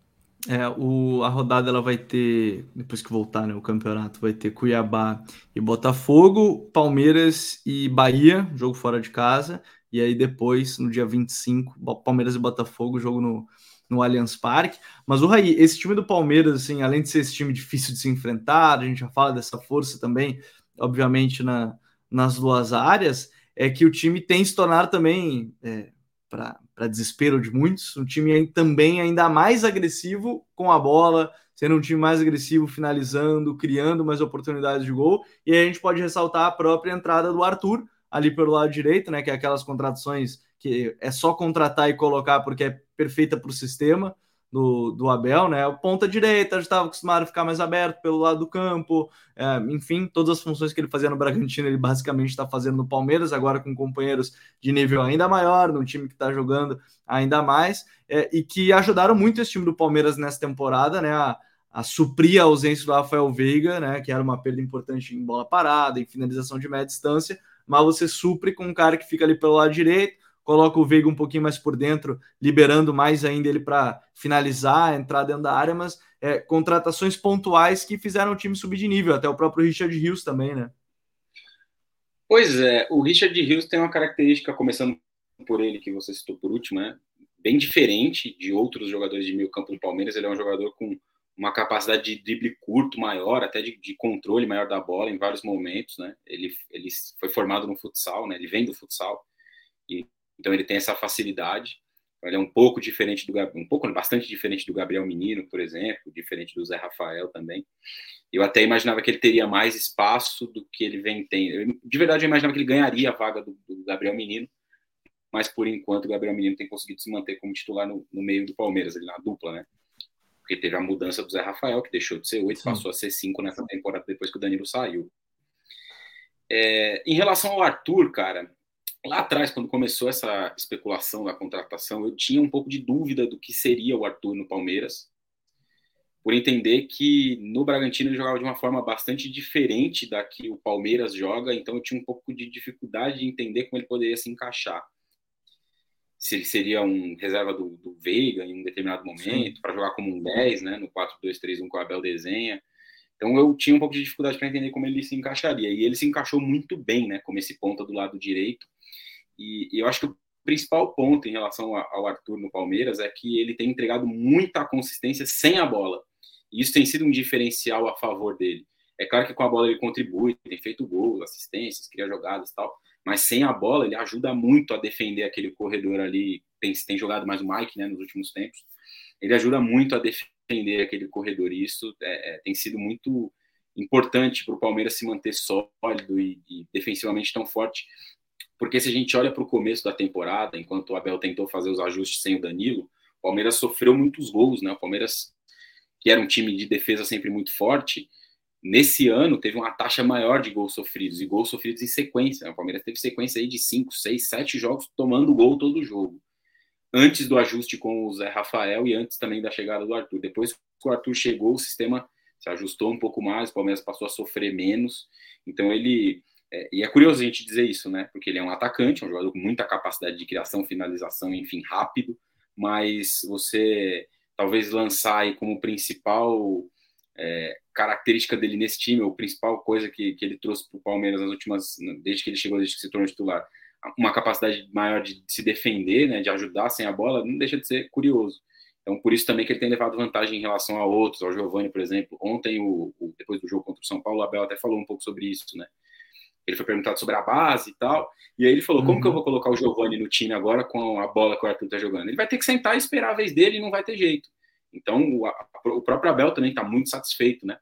É, o, a rodada ela vai ter, depois que voltar né, o campeonato, vai ter Cuiabá e Botafogo, Palmeiras e Bahia, jogo fora de casa, e aí depois, no dia 25, Palmeiras e Botafogo, jogo no, no Allianz Parque. Mas o Raí, esse time do Palmeiras, assim, além de ser esse time difícil de se enfrentar, a gente já fala dessa força também, obviamente, na, nas duas áreas, é que o time tem se tornado também, é, para desespero de muitos, um time também ainda mais agressivo com a bola, sendo um time mais agressivo, finalizando, criando mais oportunidades de gol. E aí a gente pode ressaltar a própria entrada do Arthur ali pelo lado direito, né? Que é aquelas contratações que é só contratar e colocar porque é perfeita para o sistema do, do Abel, né? O ponta direita já estava acostumado a ficar mais aberto pelo lado do campo, é, enfim, todas as funções que ele fazia no Bragantino, ele basicamente está fazendo no Palmeiras, agora com companheiros de nível ainda maior, num time que está jogando ainda mais, é, e que ajudaram muito esse time do Palmeiras nessa temporada, né? A, a suprir a ausência do Rafael Veiga, né? Que era uma perda importante em bola parada, em finalização de média distância, mas você supre com um cara que fica ali pelo lado direito coloca o Veiga um pouquinho mais por dentro, liberando mais ainda ele para finalizar, entrar dentro da área, mas é, contratações pontuais que fizeram o time subir de nível, até o próprio Richard Rios também, né? Pois é, o Richard Rios tem uma característica, começando por ele, que você citou por último, né? Bem diferente de outros jogadores de meio campo do Palmeiras, ele é um jogador com uma capacidade de drible curto maior, até de, de, controle maior da bola em vários momentos, né? Ele, ele foi formado no futsal, né? Ele vem do futsal e então ele tem essa facilidade. Ele é um pouco diferente do um pouco bastante diferente do Gabriel Menino, por exemplo, diferente do Zé Rafael também. Eu até imaginava que ele teria mais espaço do que ele vem tendo. De verdade, eu imaginava que ele ganharia a vaga do, do Gabriel Menino, mas por enquanto o Gabriel Menino tem conseguido se manter como titular no, no meio do Palmeiras, ali na dupla, né? Porque teve a mudança do Zé Rafael, que deixou de ser oito, passou a ser cinco nessa temporada depois que o Danilo saiu. É, em relação ao Arthur, cara, lá atrás, quando começou essa especulação da contratação, eu tinha um pouco de dúvida do que seria o Arthur no Palmeiras, por entender que no Bragantino ele jogava de uma forma bastante diferente da que o Palmeiras joga, então eu tinha um pouco de dificuldade de entender como ele poderia se encaixar. Se ele seria um reserva do, do Veiga em um determinado momento, para jogar como um 10, né, no 4-2-3-1 que o Abel desenha. Então eu tinha um pouco de dificuldade para entender como ele se encaixaria. E ele se encaixou muito bem, né, como esse ponta do lado direito. E, eu acho que o principal ponto em relação ao Arthur no Palmeiras é que ele tem entregado muita consistência sem a bola. E isso tem sido um diferencial a favor dele. É claro que com a bola ele contribui, tem feito gols, assistências, cria jogadas e tal, mas sem a bola ele ajuda muito a defender aquele corredor ali. Tem, tem jogado mais o Mike né, nos últimos tempos. Ele ajuda muito a defender aquele corredor. E isso é, é, tem sido muito importante para o Palmeiras se manter sólido e, e defensivamente tão forte. Porque se a gente olha para o começo da temporada, enquanto o Abel tentou fazer os ajustes sem o Danilo, o Palmeiras sofreu muitos gols, né? O Palmeiras, que era um time de defesa sempre muito forte, nesse ano teve uma taxa maior de gols sofridos, e gols sofridos em sequência. Né? O Palmeiras teve sequência aí de 5, 6, 7 jogos tomando gol todo jogo. Antes do ajuste com o Zé Rafael e antes também da chegada do Arthur. Depois que o Arthur chegou, o sistema se ajustou um pouco mais, o Palmeiras passou a sofrer menos. Então ele é, e é curioso a gente dizer isso, né? Porque ele é um atacante, é um jogador com muita capacidade de criação, finalização, enfim, rápido, mas você talvez lançar aí como principal é, característica dele nesse time, ou principal coisa que, que ele trouxe para o Palmeiras nas últimas, desde que ele chegou, desde que se tornou titular, uma capacidade maior de se defender, né, de ajudar sem a bola, não deixa de ser curioso. Então, por isso também que ele tem levado vantagem em relação a outros, ao Giovani, por exemplo. Ontem, o, o, depois do jogo contra o São Paulo, o Abel até falou um pouco sobre isso, né? Ele foi perguntado sobre a base e tal. E aí ele falou: uhum. como que eu uhum. vou colocar o Giovani no time agora com a bola que o Arthur tá jogando? Ele vai ter que sentar e esperar a vez dele e não vai ter jeito. Então, o, a, o próprio Abel também está muito satisfeito, né?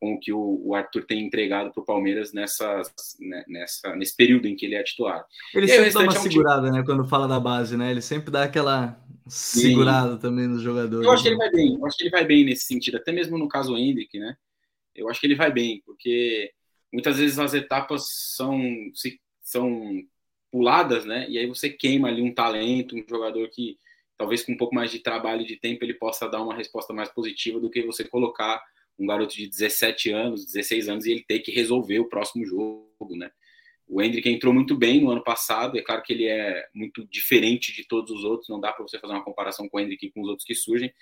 Com o que o, o Arthur tem entregado para o Palmeiras nessa, né, nessa, nesse período em que ele é titular. Ele sempre dá uma é um segurada, time... né? Quando fala da base, né? Ele sempre dá aquela segurada Sim. também nos jogadores. Eu acho que ele vai bem. Eu acho que ele vai bem nesse sentido. Até mesmo no caso Hendrick, né? Eu acho que ele vai bem, porque muitas vezes as etapas são, são puladas, né? E aí você queima ali um talento, um jogador que talvez com um pouco mais de trabalho e de tempo ele possa dar uma resposta mais positiva do que você colocar um garoto de 17 anos, 16 anos e ele ter que resolver o próximo jogo, né? O Hendrick entrou muito bem no ano passado, é claro que ele é muito diferente de todos os outros, não dá para você fazer uma comparação com o Hendrick com os outros que surgem,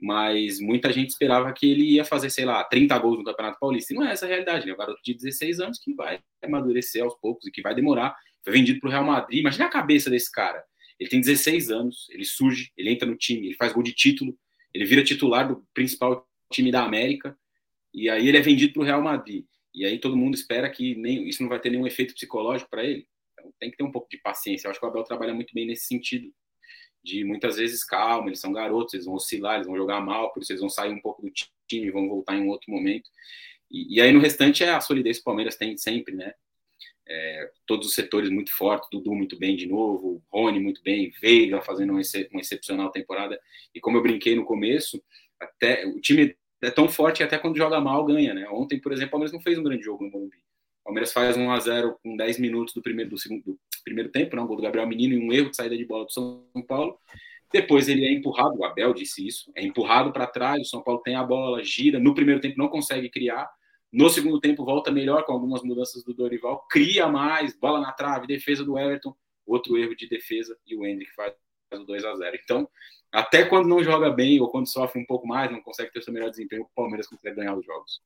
mas muita gente esperava que ele ia fazer, sei lá, 30 gols no Campeonato Paulista, e não é essa a realidade, né? O garoto de 16 anos que vai amadurecer aos poucos e que vai demorar, foi vendido para o Real Madrid, imagina a cabeça desse cara, ele tem 16 anos, ele surge, ele entra no time, ele faz gol de título, ele vira titular do principal time da América, e aí ele é vendido para o Real Madrid. E aí todo mundo espera que nem, isso não vai ter nenhum efeito psicológico para ele. Então tem que ter um pouco de paciência. Eu acho que o Abel trabalha muito bem nesse sentido. De muitas vezes calma, eles são garotos, eles vão oscilar, eles vão jogar mal, por isso eles vão sair um pouco do time, vão voltar em um outro momento. E, e aí no restante é a solidez que o Palmeiras tem sempre, né? É, todos os setores muito fortes, Dudu muito bem de novo, Rony muito bem, Veiga fazendo uma, uma excepcional temporada. E como eu brinquei no começo, até o time é tão forte que até quando joga mal ganha, né? Ontem, por exemplo, o Palmeiras não fez um grande jogo no Morumbi. O Palmeiras faz 1 a 0 com 10 minutos do primeiro do segundo do primeiro tempo, né? gol do Gabriel Menino e um erro de saída de bola do São Paulo. Depois ele é empurrado, o Abel disse isso, é empurrado para trás, o São Paulo tem a bola, gira, no primeiro tempo não consegue criar, no segundo tempo volta melhor com algumas mudanças do Dorival, cria mais, bola na trave, defesa do Everton, outro erro de defesa e o Hendrick faz o 2 a 0. Então, até quando não joga bem ou quando sofre um pouco mais, não consegue ter o seu melhor desempenho, o Palmeiras consegue ganhar os jogos.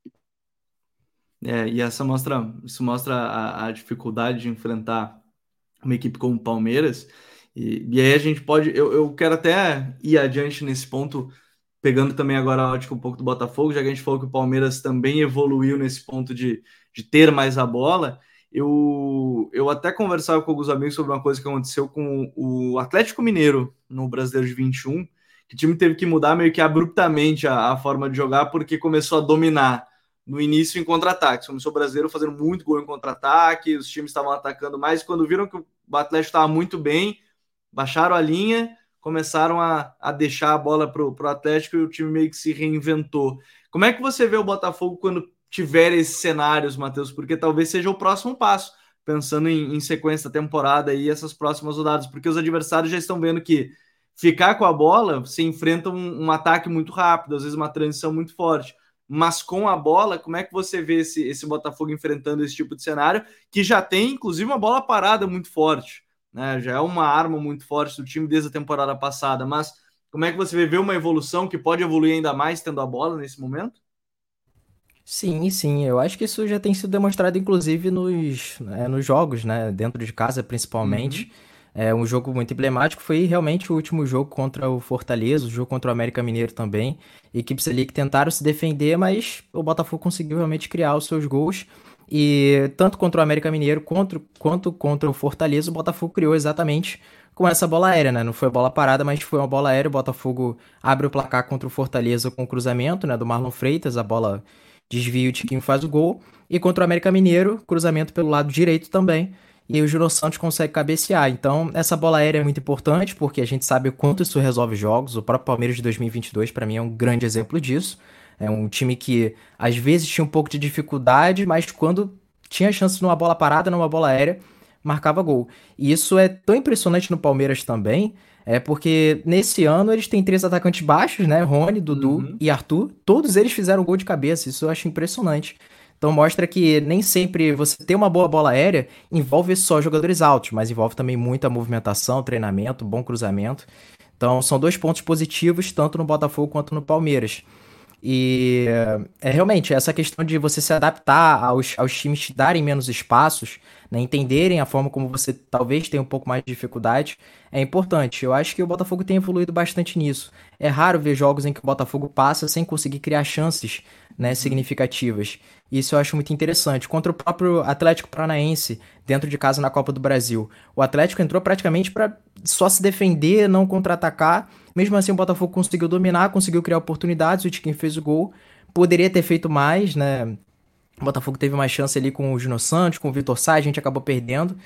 É, e essa mostra, isso mostra a, a dificuldade de enfrentar uma equipe como o Palmeiras. E, e aí a gente pode, eu, eu quero até ir adiante nesse ponto, pegando também agora a ótica um pouco do Botafogo, já que a gente falou que o Palmeiras também evoluiu nesse ponto de, de ter mais a bola eu, eu até conversava com alguns amigos sobre uma coisa que aconteceu com o Atlético Mineiro no Brasileiro de 21, que o time teve que mudar meio que abruptamente a, a forma de jogar, porque começou a dominar no início em contra-ataques. Começou o brasileiro fazendo muito gol em contra-ataque, os times estavam atacando mais, quando viram que o Atlético estava muito bem, baixaram a linha, começaram a, a deixar a bola para o Atlético e o time meio que se reinventou. Como é que você vê o Botafogo quando tiver esses cenários, Matheus, porque talvez seja o próximo passo, pensando em, em sequência da temporada e essas próximas rodadas, porque os adversários já estão vendo que ficar com a bola se enfrenta um, um, ataque muito rápido, às vezes uma transição muito forte. Mas com a bola, como é que você vê esse, esse Botafogo enfrentando esse tipo de cenário, que já tem, inclusive, uma bola parada muito forte, né? Já é uma arma muito forte do time desde a temporada passada. Mas como é que você vê uma evolução que pode evoluir ainda mais tendo a bola nesse momento? Sim, sim, eu acho que isso já tem sido demonstrado, inclusive, nos, né, nos jogos, né? Dentro de casa, principalmente. Uhum. É um jogo muito emblemático, foi realmente o último jogo contra o Fortaleza, o jogo contra o América Mineiro também. Equipes ali que tentaram se defender, mas o Botafogo conseguiu realmente criar os seus gols. E tanto contra o América Mineiro quanto, quanto contra o Fortaleza, o Botafogo criou exatamente com essa bola aérea, né? Não foi bola parada, mas foi uma bola aérea. O Botafogo abre o placar contra o Fortaleza com o cruzamento, né? Do Marlon Freitas, a bola desvia o Tiquinho faz o gol. E contra o América Mineiro, cruzamento pelo lado direito também e o Júnior Santos consegue cabecear. Então, essa bola aérea é muito importante porque a gente sabe o quanto isso resolve jogos. O próprio Palmeiras de 2022, para mim, é um grande exemplo disso. É um time que às vezes tinha um pouco de dificuldade, mas quando tinha chance numa bola parada, numa bola aérea, marcava gol. E isso é tão impressionante no Palmeiras também, é porque nesse ano eles têm três atacantes baixos, né? Rony, Dudu uhum. e Arthur. Todos eles fizeram gol de cabeça. Isso eu acho impressionante. Então mostra que nem sempre você ter uma boa bola aérea envolve só jogadores altos, mas envolve também muita movimentação, treinamento, bom cruzamento. Então são dois pontos positivos tanto no Botafogo quanto no Palmeiras. E é realmente essa questão de você se adaptar aos, aos times te darem menos espaços, né, entenderem a forma como você talvez tenha um pouco mais de dificuldade, é importante. Eu acho que o Botafogo tem evoluído bastante nisso. É raro ver jogos em que o Botafogo passa sem conseguir criar chances né, significativas. Isso eu acho muito interessante. Contra o próprio Atlético Paranaense, dentro de casa na Copa do Brasil. O Atlético entrou praticamente para só se defender, não contra-atacar. Mesmo assim, o Botafogo conseguiu dominar, conseguiu criar oportunidades. O Tiquinho fez o gol. Poderia ter feito mais, né? O Botafogo teve uma chance ali com o Gino Santos, com o Vitor Sá, a gente acabou perdendo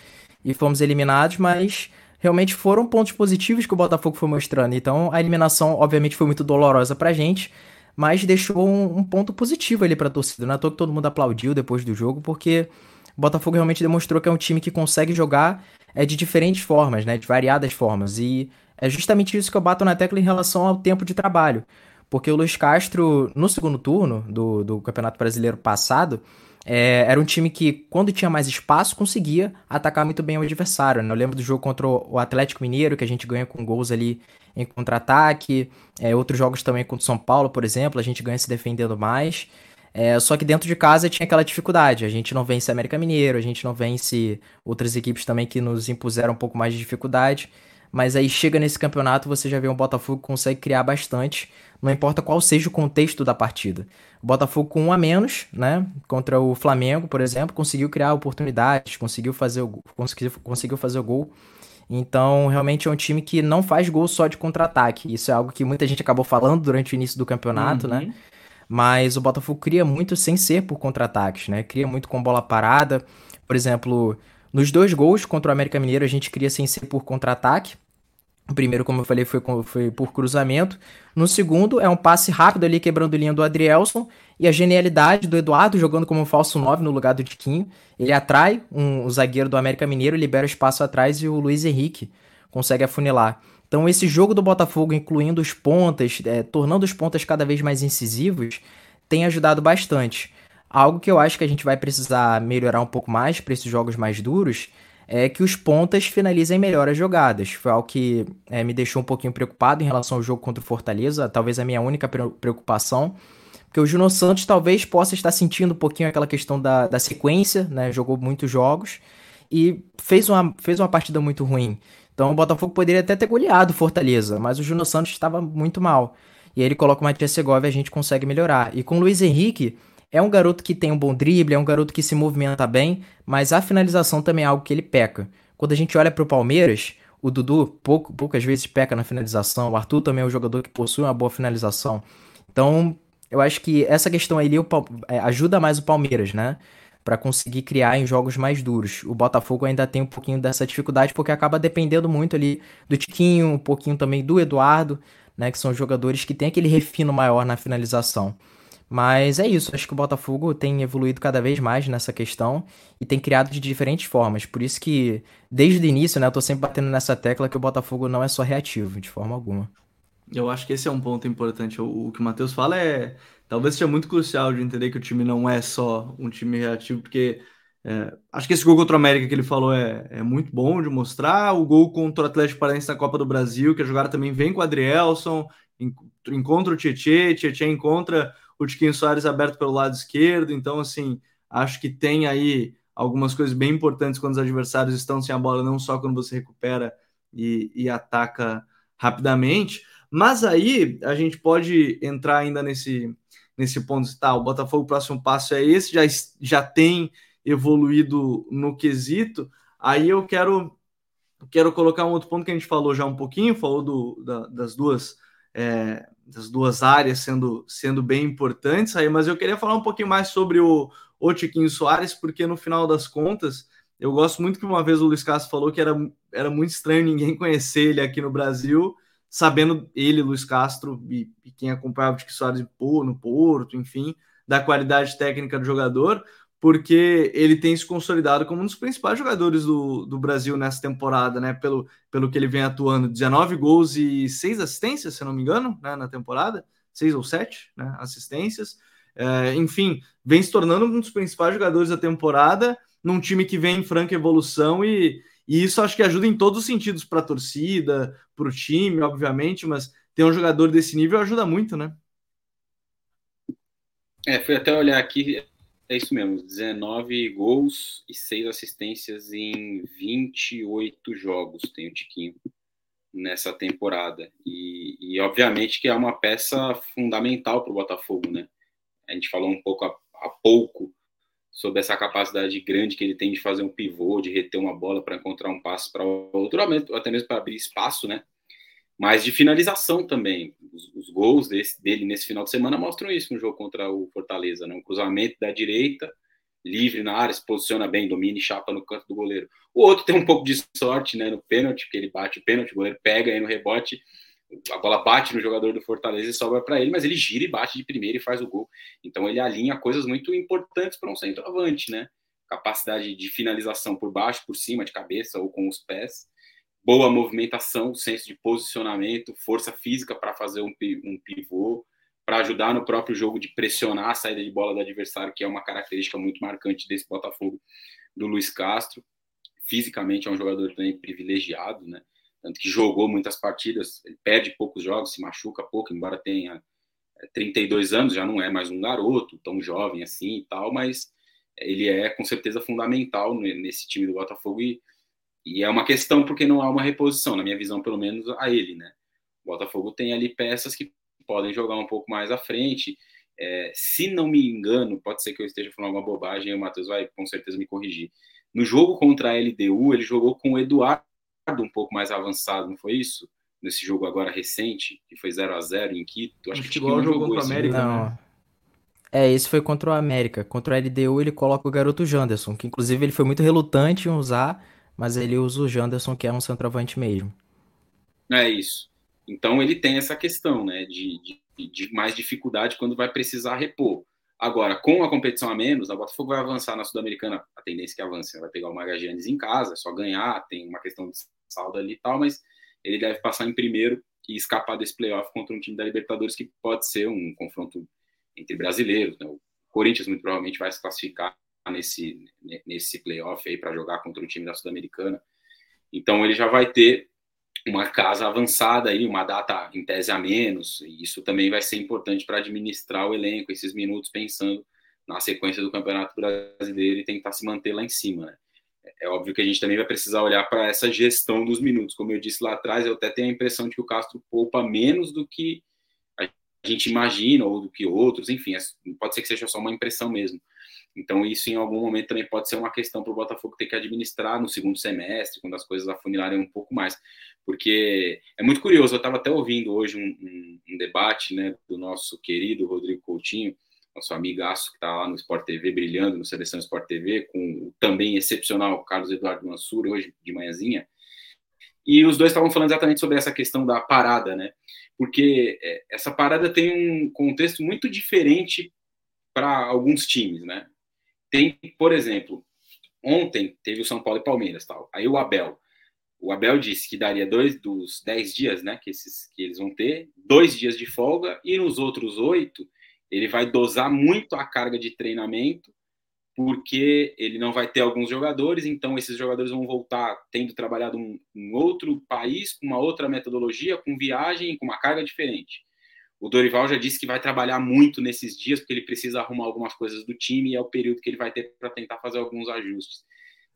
e fomos eliminados, mas realmente foram pontos positivos que o Botafogo foi mostrando. Então a eliminação, obviamente, foi muito dolorosa pra gente, mas deixou um, um ponto positivo ali para a torcida. Não é toa que todo mundo aplaudiu depois do jogo, porque o Botafogo realmente demonstrou que é um time que consegue jogar é, de diferentes formas, né, de variadas formas. E é justamente isso que eu bato na tecla em relação ao tempo de trabalho. Porque o Luiz Castro, no segundo turno do, do Campeonato Brasileiro passado, é, era um time que, quando tinha mais espaço, conseguia atacar muito bem o adversário. Né? Eu lembro do jogo contra o Atlético Mineiro, que a gente ganha com gols ali em contra-ataque. É, outros jogos também contra o São Paulo, por exemplo, a gente ganha se defendendo mais. É, só que dentro de casa tinha aquela dificuldade. A gente não vence América Mineiro, a gente não vence outras equipes também que nos impuseram um pouco mais de dificuldade. Mas aí chega nesse campeonato, você já vê um Botafogo que consegue criar bastante, não importa qual seja o contexto da partida. O Botafogo com um a menos, né, contra o Flamengo, por exemplo, conseguiu criar oportunidades, conseguiu fazer o, conseguiu, conseguiu fazer o gol. Então, realmente é um time que não faz gol só de contra-ataque. Isso é algo que muita gente acabou falando durante o início do campeonato, né? uhum. né? Mas o Botafogo cria muito sem ser por contra-ataques, né? Cria muito com bola parada. Por exemplo, nos dois gols contra o América Mineiro, a gente cria sem ser por contra-ataque. O primeiro, como eu falei, foi, foi por cruzamento. No segundo, é um passe rápido ali, quebrando linha do Adrielson. E a genialidade do Eduardo jogando como falso 9 no lugar do Tiquinho. Ele atrai um, o zagueiro do América Mineiro, libera espaço atrás e o Luiz Henrique consegue afunilar. Então, esse jogo do Botafogo, incluindo os pontas, é, tornando os pontas cada vez mais incisivos, tem ajudado bastante. Algo que eu acho que a gente vai precisar melhorar um pouco mais para esses jogos mais duros é que os pontas finalizem melhor as jogadas. Foi algo que é, me deixou um pouquinho preocupado em relação ao jogo contra o Fortaleza, talvez a minha única preocupação. Porque o Juno Santos talvez possa estar sentindo um pouquinho aquela questão da, da sequência, né? Jogou muitos jogos e fez uma, fez uma partida muito ruim. Então o Botafogo poderia até ter goleado o Fortaleza, mas o Juno Santos estava muito mal. E aí ele coloca o Matias Segovia e a gente consegue melhorar. E com o Luiz Henrique, é um garoto que tem um bom drible, é um garoto que se movimenta bem, mas a finalização também é algo que ele peca. Quando a gente olha para o Palmeiras, o Dudu pouco, poucas vezes peca na finalização, o Arthur também é um jogador que possui uma boa finalização. Então, eu acho que essa questão aí é, ajuda mais o Palmeiras, né? Para conseguir criar em jogos mais duros. O Botafogo ainda tem um pouquinho dessa dificuldade porque acaba dependendo muito ali do Tiquinho, um pouquinho também do Eduardo, né? Que são jogadores que têm aquele refino maior na finalização. Mas é isso, acho que o Botafogo tem evoluído cada vez mais nessa questão e tem criado de diferentes formas. Por isso que, desde o início, né, eu tô sempre batendo nessa tecla que o Botafogo não é só reativo, de forma alguma. Eu acho que esse é um ponto importante. O, que o Matheus fala é. Talvez seja muito crucial de entender que o time não é só um time reativo, porque é, acho que esse gol contra o América que ele falou é, é muito bom de mostrar. O gol contra o Atlético Paranaense na Copa do Brasil, que a jogada também vem com o Adrielson, encontra o Tietê, Tietê encontra o Tiquinho Soares aberto pelo lado esquerdo, então assim, acho que tem aí algumas coisas bem importantes quando os adversários estão sem a bola, não só quando você recupera e, e ataca rapidamente. Mas aí a gente pode entrar ainda nesse, nesse ponto de tá, o Botafogo, o próximo passo é esse, já, já tem evoluído no quesito. Aí eu quero quero colocar um outro ponto que a gente falou já um pouquinho, falou do, da, das duas é, das duas áreas sendo, sendo bem importantes aí, mas eu queria falar um pouquinho mais sobre o, o Tiquinho Soares, porque no final das contas, eu gosto muito que uma vez o Luiz Castro falou que era, era muito estranho ninguém conhecer ele aqui no Brasil, sabendo ele, Luiz Castro, e, e quem acompanhava o Tiquinho Soares no Porto, enfim, da qualidade técnica do jogador, porque ele tem se consolidado como um dos principais jogadores do, do Brasil nessa temporada, né? Pelo, pelo que ele vem atuando, 19 gols e 6 assistências, se não me engano, né? na temporada, 6 ou 7 né? assistências. É, enfim, vem se tornando um dos principais jogadores da temporada, num time que vem em franca evolução e, e isso acho que ajuda em todos os sentidos para a torcida, para o time, obviamente, mas ter um jogador desse nível ajuda muito, né? É, fui até olhar aqui, é isso mesmo, 19 gols e 6 assistências em 28 jogos tem o Tiquinho nessa temporada. E, e obviamente que é uma peça fundamental para o Botafogo, né? A gente falou um pouco há, pouco sobre essa capacidade grande que ele tem de fazer um pivô, de reter uma bola para encontrar um passo para outro, até mesmo para abrir espaço, né? Mas de finalização também. Os, os gols desse, dele nesse final de semana mostram isso no jogo contra o Fortaleza, né? Um cruzamento da direita, livre na área, se posiciona bem, domina e chapa no canto do goleiro. O outro tem um pouco de sorte, né? No pênalti, que ele bate o pênalti, o goleiro pega aí no rebote, a bola bate no jogador do Fortaleza e sobra para ele, mas ele gira e bate de primeira e faz o gol. Então ele alinha coisas muito importantes para um centroavante, né? Capacidade de finalização por baixo, por cima, de cabeça ou com os pés boa movimentação, senso de posicionamento, força física para fazer um, um pivô, para ajudar no próprio jogo de pressionar a saída de bola do adversário, que é uma característica muito marcante desse Botafogo do Luiz Castro. Fisicamente é um jogador também privilegiado, né? Tanto que jogou muitas partidas, ele perde poucos jogos, se machuca pouco, embora tenha 32 é, anos, já não é mais um garoto tão jovem assim e tal, mas ele é com certeza fundamental nesse time do Botafogo e e é uma questão porque não há uma reposição, na minha visão, pelo menos, a ele, né? O Botafogo tem ali peças que podem jogar um pouco mais à frente. É, se não me engano, pode ser que eu esteja falando alguma bobagem, o Matheus vai com certeza me corrigir. No jogo contra a LDU, ele jogou com o Eduardo um pouco mais avançado, não foi isso? Nesse jogo agora recente, que foi 0 a 0 em Quito. Acho, Acho que igual jogou contra o América, não. Né? É, esse foi contra o América. Contra o LDU ele coloca o garoto Janderson, que inclusive ele foi muito relutante em usar, mas ele usa o Janderson, que é um centroavante mesmo. É isso. Então ele tem essa questão, né, de, de, de, mais dificuldade quando vai precisar repor. Agora, com a competição a menos, a Botafogo vai avançar na Sul-Americana, a tendência é que avance, vai pegar o Magallanes em casa, é só ganhar, tem uma questão de saldo ali e tal, mas ele deve passar em primeiro e escapar desse playoff contra um time da Libertadores que pode ser um confronto entre brasileiros. Né? O Corinthians muito provavelmente vai se classificar nesse, nesse playoff aí para jogar contra o time da Sul-Americana. Então ele já vai ter uma casa avançada aí, uma data em tese a menos, e isso também vai ser importante para administrar o elenco, esses minutos pensando na sequência do Campeonato Brasileiro e tentar se manter lá em cima, né? É óbvio que a gente também vai precisar olhar para essa gestão dos minutos. Como eu disse lá atrás, eu até tenho a impressão de que o Castro poupa menos do que a gente imagina ou do que outros, enfim, é, pode ser que seja só uma impressão mesmo. Então, isso em algum momento também pode ser uma questão para o Botafogo ter que administrar no segundo semestre, quando as coisas afunilarem um pouco mais. Porque é muito curioso, eu estava até ouvindo hoje um, um, um, debate né, do nosso querido Rodrigo Coutinho, nosso amigaço que está lá no Sport TV, brilhando no Seleção Sport TV, com o também excepcional Carlos Eduardo Mansur, hoje de manhãzinha. E os dois estavam falando exatamente sobre essa questão da parada, né? Porque é, essa parada tem um contexto muito diferente para alguns times, né? Tem, por exemplo, ontem teve o São Paulo e Palmeiras, tal. Aí o Abel, o Abel disse que daria dois dos dez dias, né, que, esses, que eles vão ter, dois dias de folga e nos outros oito ele vai dosar muito a carga de treinamento, porque ele não vai ter alguns jogadores, então esses jogadores vão voltar tendo trabalhado em um outro país, com uma outra metodologia, com viagem, com uma carga diferente. O Dorival já disse que vai trabalhar muito nesses dias, porque ele precisa arrumar algumas coisas do time e é o período que ele vai ter para tentar fazer alguns ajustes.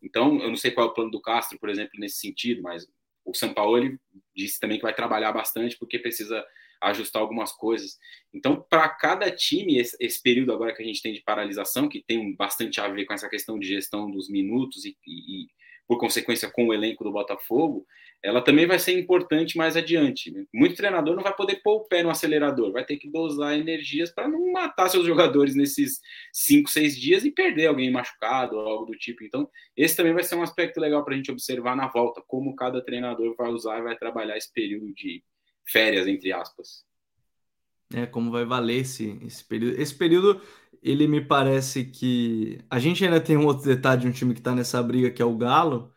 Então, eu não sei qual é o plano do Castro, por exemplo, nesse sentido, mas o São Paulo disse também que vai trabalhar bastante porque precisa ajustar algumas coisas. Então, para cada time, esse, esse, período agora que a gente tem de paralisação, que tem bastante a ver com essa questão de gestão dos minutos e, e, e por consequência, com o elenco do Botafogo, ela também vai ser importante mais adiante. Muito treinador não vai poder pôr o pé no acelerador, vai ter que dosar energias para não matar seus jogadores nesses cinco, seis dias e perder alguém machucado ou algo do tipo. Então, esse também vai ser um aspecto legal para a gente observar na volta, como cada treinador vai usar e vai trabalhar esse período de férias, entre aspas. É, como vai valer esse, esse período. Esse período ele me parece que a gente ainda tem um outro detalhe de um time que está nessa briga que é o Galo.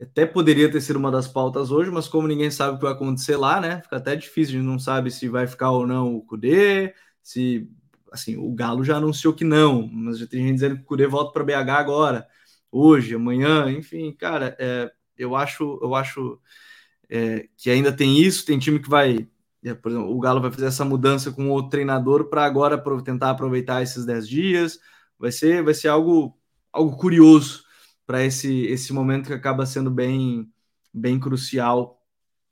Até poderia ter sido uma das pautas hoje, mas como ninguém sabe o que vai acontecer lá, né? Fica até difícil, a gente não sabe se vai ficar ou não o Cudê, se assim, o Galo já anunciou que não, mas já tem gente dizendo que o Cudê volta para BH agora, hoje, amanhã, enfim, cara, é, eu acho, eu acho é, que ainda tem isso, tem time que vai é, por exemplo, o Galo vai fazer essa mudança com o treinador para agora tentar aproveitar esses 10 dias. Vai ser, vai ser algo, algo curioso para esse, esse momento que acaba sendo bem, bem crucial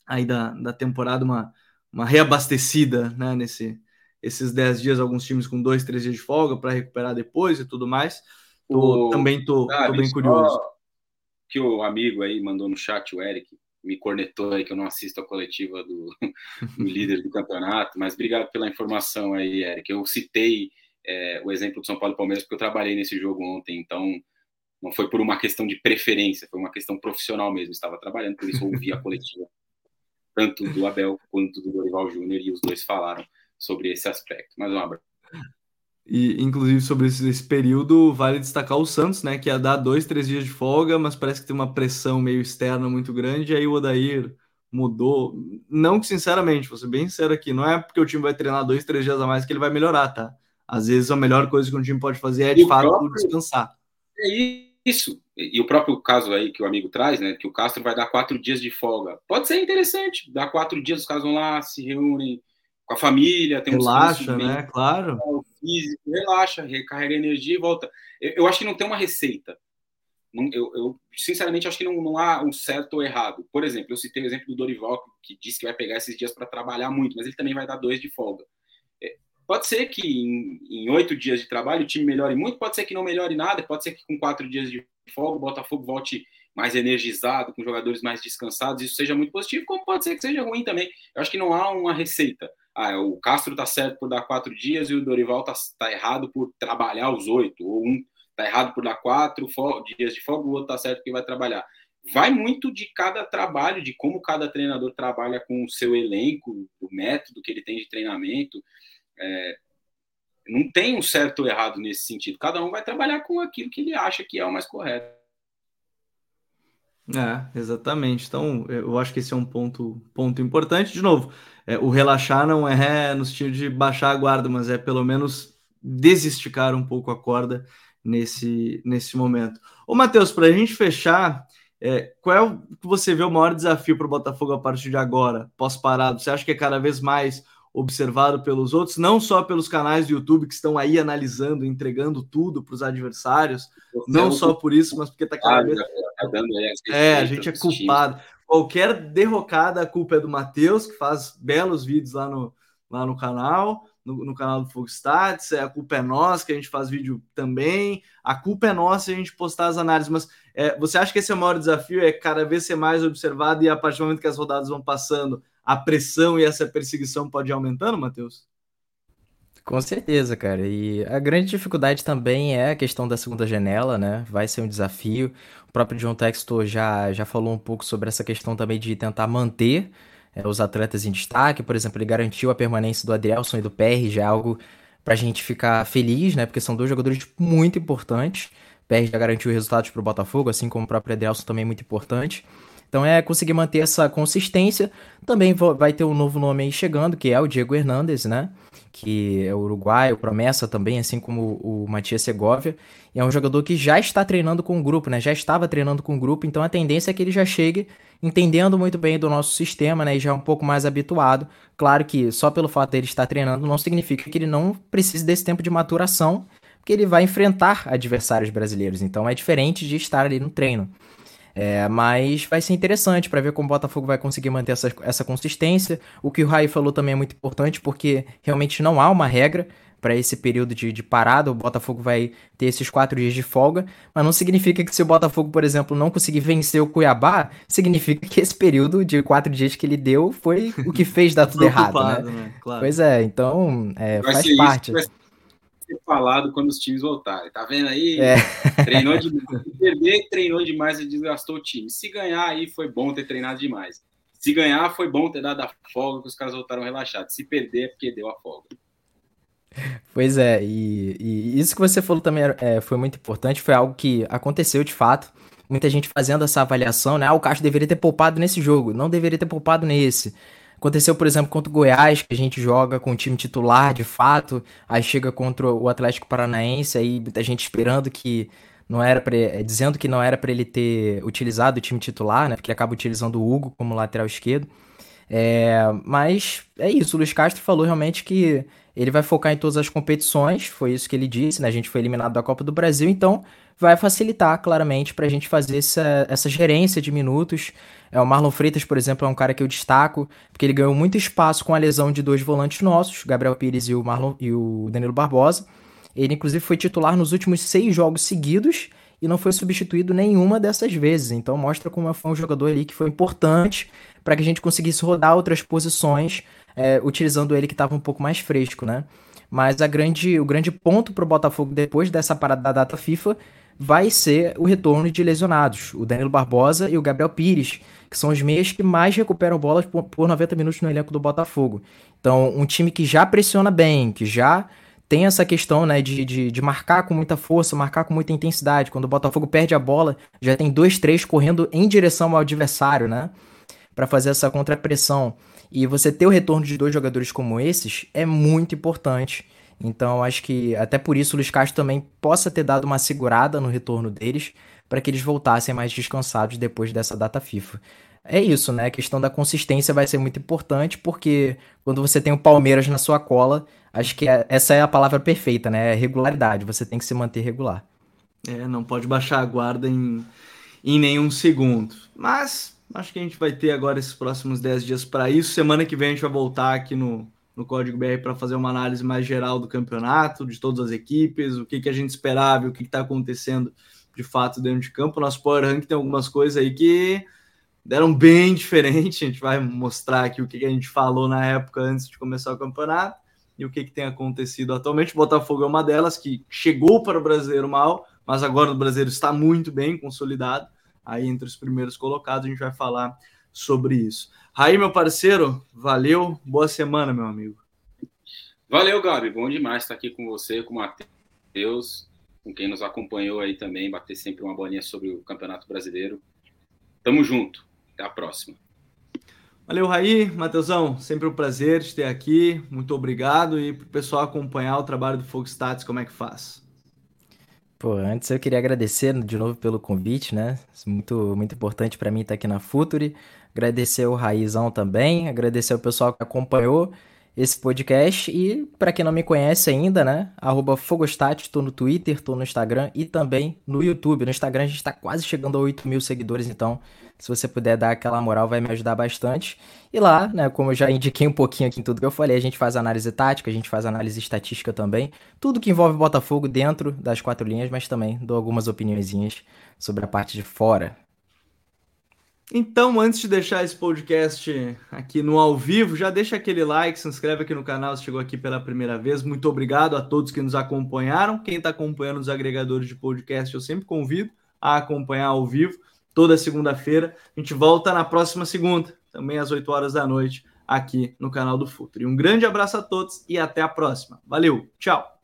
aí da, da temporada, uma, uma reabastecida né, nesse, esses 10 dias, alguns times com dois, três dias de folga para recuperar depois e tudo mais. Tô, o... Também tô, ah, tô bem curioso. Que o amigo aí mandou no chat, o Eric, me cornetou aí que eu não assisto a coletiva do, do líder do campeonato, mas obrigado pela informação aí, Eric. Eu citei é, o exemplo do São Paulo e Palmeiras porque eu trabalhei nesse jogo ontem, então não foi por uma questão de preferência, foi uma questão profissional mesmo. Estava trabalhando, por isso ouvi a coletiva, tanto do Abel quanto do Dorival Júnior, e os dois falaram sobre esse aspecto. Mais um abraço. E, inclusive, sobre esse, esse, período, vale destacar o Santos, né? Que ia dar dois, três dias de folga, mas parece que tem uma pressão meio externa muito grande. E aí o Odair mudou. Não que, sinceramente, vou ser bem sincero aqui, não é porque o time vai treinar dois, três dias a mais que ele vai melhorar, tá? Às vezes a melhor coisa que um time pode fazer é, de fato, próprio... descansar. É isso. E o próprio caso aí que o amigo traz, né? Que o Castro vai dar quatro dias de folga. Pode ser interessante. Dar quatro dias, os caras vão lá, se reúnem com a família, tem um Relaxa, né? Claro físico, relaxa, recarrega energia e volta. Eu, eu acho que não tem uma receita. Eu, eu, sinceramente acho que não, não, há um certo ou errado. Por exemplo, eu citei o exemplo do Dorival, que disse que vai pegar esses dias para trabalhar muito, mas ele também vai dar dois de folga. Pode ser que em oito dias de trabalho o time melhore muito, pode ser que não melhore nada, pode ser que com quatro dias de folga o Botafogo volte mais energizado, com jogadores mais descansados, isso seja muito positivo, como pode ser que seja ruim também. Eu acho que não há uma receita ah, o Castro está certo por dar quatro dias e o Dorival está tá errado por trabalhar os oito, ou um está errado por dar quatro dias de folga, o outro está certo porque vai trabalhar. Vai muito de cada trabalho, de como cada treinador trabalha com o seu elenco, o método que ele tem de treinamento. É, não tem um certo ou errado nesse sentido. Cada um vai trabalhar com aquilo que ele acha que é o mais correto. É, exatamente. Então, eu acho que esse é um ponto, ponto importante. De novo, é, o relaxar não é no sentido de baixar a guarda, mas é pelo menos desesticar um pouco a corda nesse, nesse momento. Ô, Matheus, para a gente fechar, é, qual é o que você vê o maior desafio para o Botafogo a partir de agora, pós-parado? Você acha que é cada vez mais observado pelos outros, não só pelos canais do YouTube que estão aí analisando, entregando tudo para os adversários, não é só por isso, mas porque está cada vez... Tá é, a gente é culpado. Qualquer derrocada, a culpa é do Matheus, que faz belos vídeos lá no, lá no canal, no, no canal do Fogo Stats, é, a culpa é nossa, que a gente faz vídeo também, a culpa é nossa a gente postar as análises, mas é, você acha que esse é o maior desafio, é cada vez ser mais observado e a partir do momento que as rodadas vão passando, a pressão e essa perseguição pode ir aumentando, Matheus? Com certeza, cara. E a grande dificuldade também é a questão da segunda janela, né? Vai ser um desafio. O próprio John Textor já, já falou um pouco sobre essa questão também de tentar manter é, os atletas em destaque. Por exemplo, ele garantiu a permanência do Adrielson e do PR, já é algo pra gente ficar feliz, né? Porque são dois jogadores muito importantes. O PR já garantiu resultados pro Botafogo, assim como o próprio Adrielson também é muito importante. Então é conseguir manter essa consistência. Também vai ter um novo nome aí chegando, que é o Diego Hernandes, né? Que é uruguaio, promessa também, assim como o Matias Segovia. E é um jogador que já está treinando com o grupo, né? Já estava treinando com o grupo, então a tendência é que ele já chegue entendendo muito bem do nosso sistema, né? E já um pouco mais habituado. Claro que só pelo fato dele estar treinando não significa que ele não precise desse tempo de maturação, porque ele vai enfrentar adversários brasileiros. Então é diferente de estar ali no treino. É, mas vai ser interessante para ver como o Botafogo vai conseguir manter essa, essa consistência. O que o Raí falou também é muito importante, porque realmente não há uma regra para esse período de, de, parada. O Botafogo vai ter esses quatro dias de folga, mas não significa que se o Botafogo, por exemplo, não conseguir vencer o Cuiabá, significa que esse período de quatro dias que ele deu foi o que fez dar tudo errado, né? né? Claro. Pois é, então é, faz parte. Isso, ser falado quando os times voltarem. Tá vendo aí? É. Treinou demais. Se perder, treinou demais e desgastou o time. Se ganhar, aí foi bom ter treinado demais. Se ganhar, foi bom ter dado a folga que os caras voltaram relaxados. Se perder, é porque deu a folga. Pois é, e, e isso que você falou também é, foi muito importante, foi algo que aconteceu de fato. Muita gente fazendo essa avaliação, né? Ah, o Castro deveria ter poupado nesse jogo, não deveria ter poupado nesse. Aconteceu, por exemplo, contra o Goiás, que a gente joga com o time titular de fato, aí chega contra o Atlético Paranaense, aí a gente esperando que não era para é, dizendo que não era para ele ter utilizado o time titular, né? Porque acaba utilizando o Hugo como lateral esquerdo. É, mas é isso, o Luiz Castro falou realmente que ele vai focar em todas as competições, foi isso que ele disse, né? A gente foi eliminado da Copa do Brasil, então vai facilitar claramente para a gente fazer essa, essa gerência de minutos. É, o Marlon Freitas, por exemplo, é um cara que eu destaco, porque ele ganhou muito espaço com a lesão de dois volantes nossos, Gabriel Pires e o, Marlon, e o Danilo Barbosa. Ele, inclusive, foi titular nos últimos seis jogos seguidos e não foi substituído nenhuma dessas vezes. Então mostra como foi um jogador ali que foi importante para que a gente conseguisse rodar outras posições, é, utilizando ele que estava um pouco mais fresco, né? Mas a grande, o grande ponto para o Botafogo depois dessa parada da data FIFA vai ser o retorno de lesionados, o Danilo Barbosa e o Gabriel Pires, que são os meias que mais recuperam bolas por, por 90 minutos no elenco do Botafogo. Então, um time que já pressiona bem, que já tem essa questão né, de, de, de, marcar com muita força, marcar com muita intensidade. Quando o Botafogo perde a bola, já tem dois, três correndo em direção ao adversário, né? Para fazer essa contrapressão. E você ter o retorno de dois jogadores como esses é muito importante. Então, acho que até por isso o Luiz Castro também possa ter dado uma segurada no retorno deles, para que eles voltassem mais descansados depois dessa data FIFA. É isso, né? A questão da consistência vai ser muito importante, porque quando você tem o Palmeiras na sua cola, acho que é, essa é a palavra perfeita, né? É regularidade, você tem que se manter regular. É, não pode baixar a guarda em, em nenhum segundo. Mas acho que a gente vai ter agora esses próximos 10 dias para isso. Semana que vem a gente vai voltar aqui no, no Código BR para fazer uma análise mais geral do campeonato, de todas as equipes, o que, que a gente esperava, o que está acontecendo de fato dentro de campo. Nosso Power Rank tem algumas coisas aí que deram bem diferente. A gente vai mostrar aqui o que, que a gente falou na época antes de começar o campeonato e o que, que tem acontecido atualmente. Botafogo é uma delas que chegou para o brasileiro mal, mas agora o brasileiro está muito bem consolidado. Aí entre os primeiros colocados a gente vai falar sobre isso. Raí, meu parceiro, valeu, boa semana, meu amigo. Valeu, Gabi, bom demais estar aqui com você, com o Matheus, com quem nos acompanhou aí também, bater sempre uma bolinha sobre o Campeonato Brasileiro. Tamo junto, até a próxima. Valeu, Raí, Matheusão, sempre um prazer te ter aqui, muito obrigado e para o pessoal acompanhar o trabalho do Fogo Stats, como é que faz? Pô, antes eu queria agradecer de novo pelo convite, né? Muito, muito importante para mim estar aqui na Futuri. Agradecer o Raizão também, agradecer o pessoal que acompanhou esse podcast e para quem não me conhece ainda, né? Fogostat, tô no Twitter, tô no Instagram e também no YouTube. No Instagram a gente tá quase chegando a 8 mil seguidores, então se você puder dar aquela moral vai me ajudar bastante. E lá, né, como eu já indiquei um pouquinho aqui em tudo que eu falei, a gente faz análise tática, a gente faz análise estatística também, tudo que envolve Botafogo dentro das quatro linhas, mas também dou algumas opiniõezinhas sobre a parte de fora então, antes de deixar esse podcast aqui no ao vivo, já deixa aquele like, se inscreve aqui no canal se chegou aqui pela primeira vez. Muito obrigado a todos que nos acompanharam. Quem está acompanhando os agregadores de podcast, eu sempre convido a acompanhar ao vivo, toda segunda-feira. A gente volta na próxima segunda, também às 8 horas da noite, aqui no canal do Futuro. Um grande abraço a todos e até a próxima. Valeu, tchau!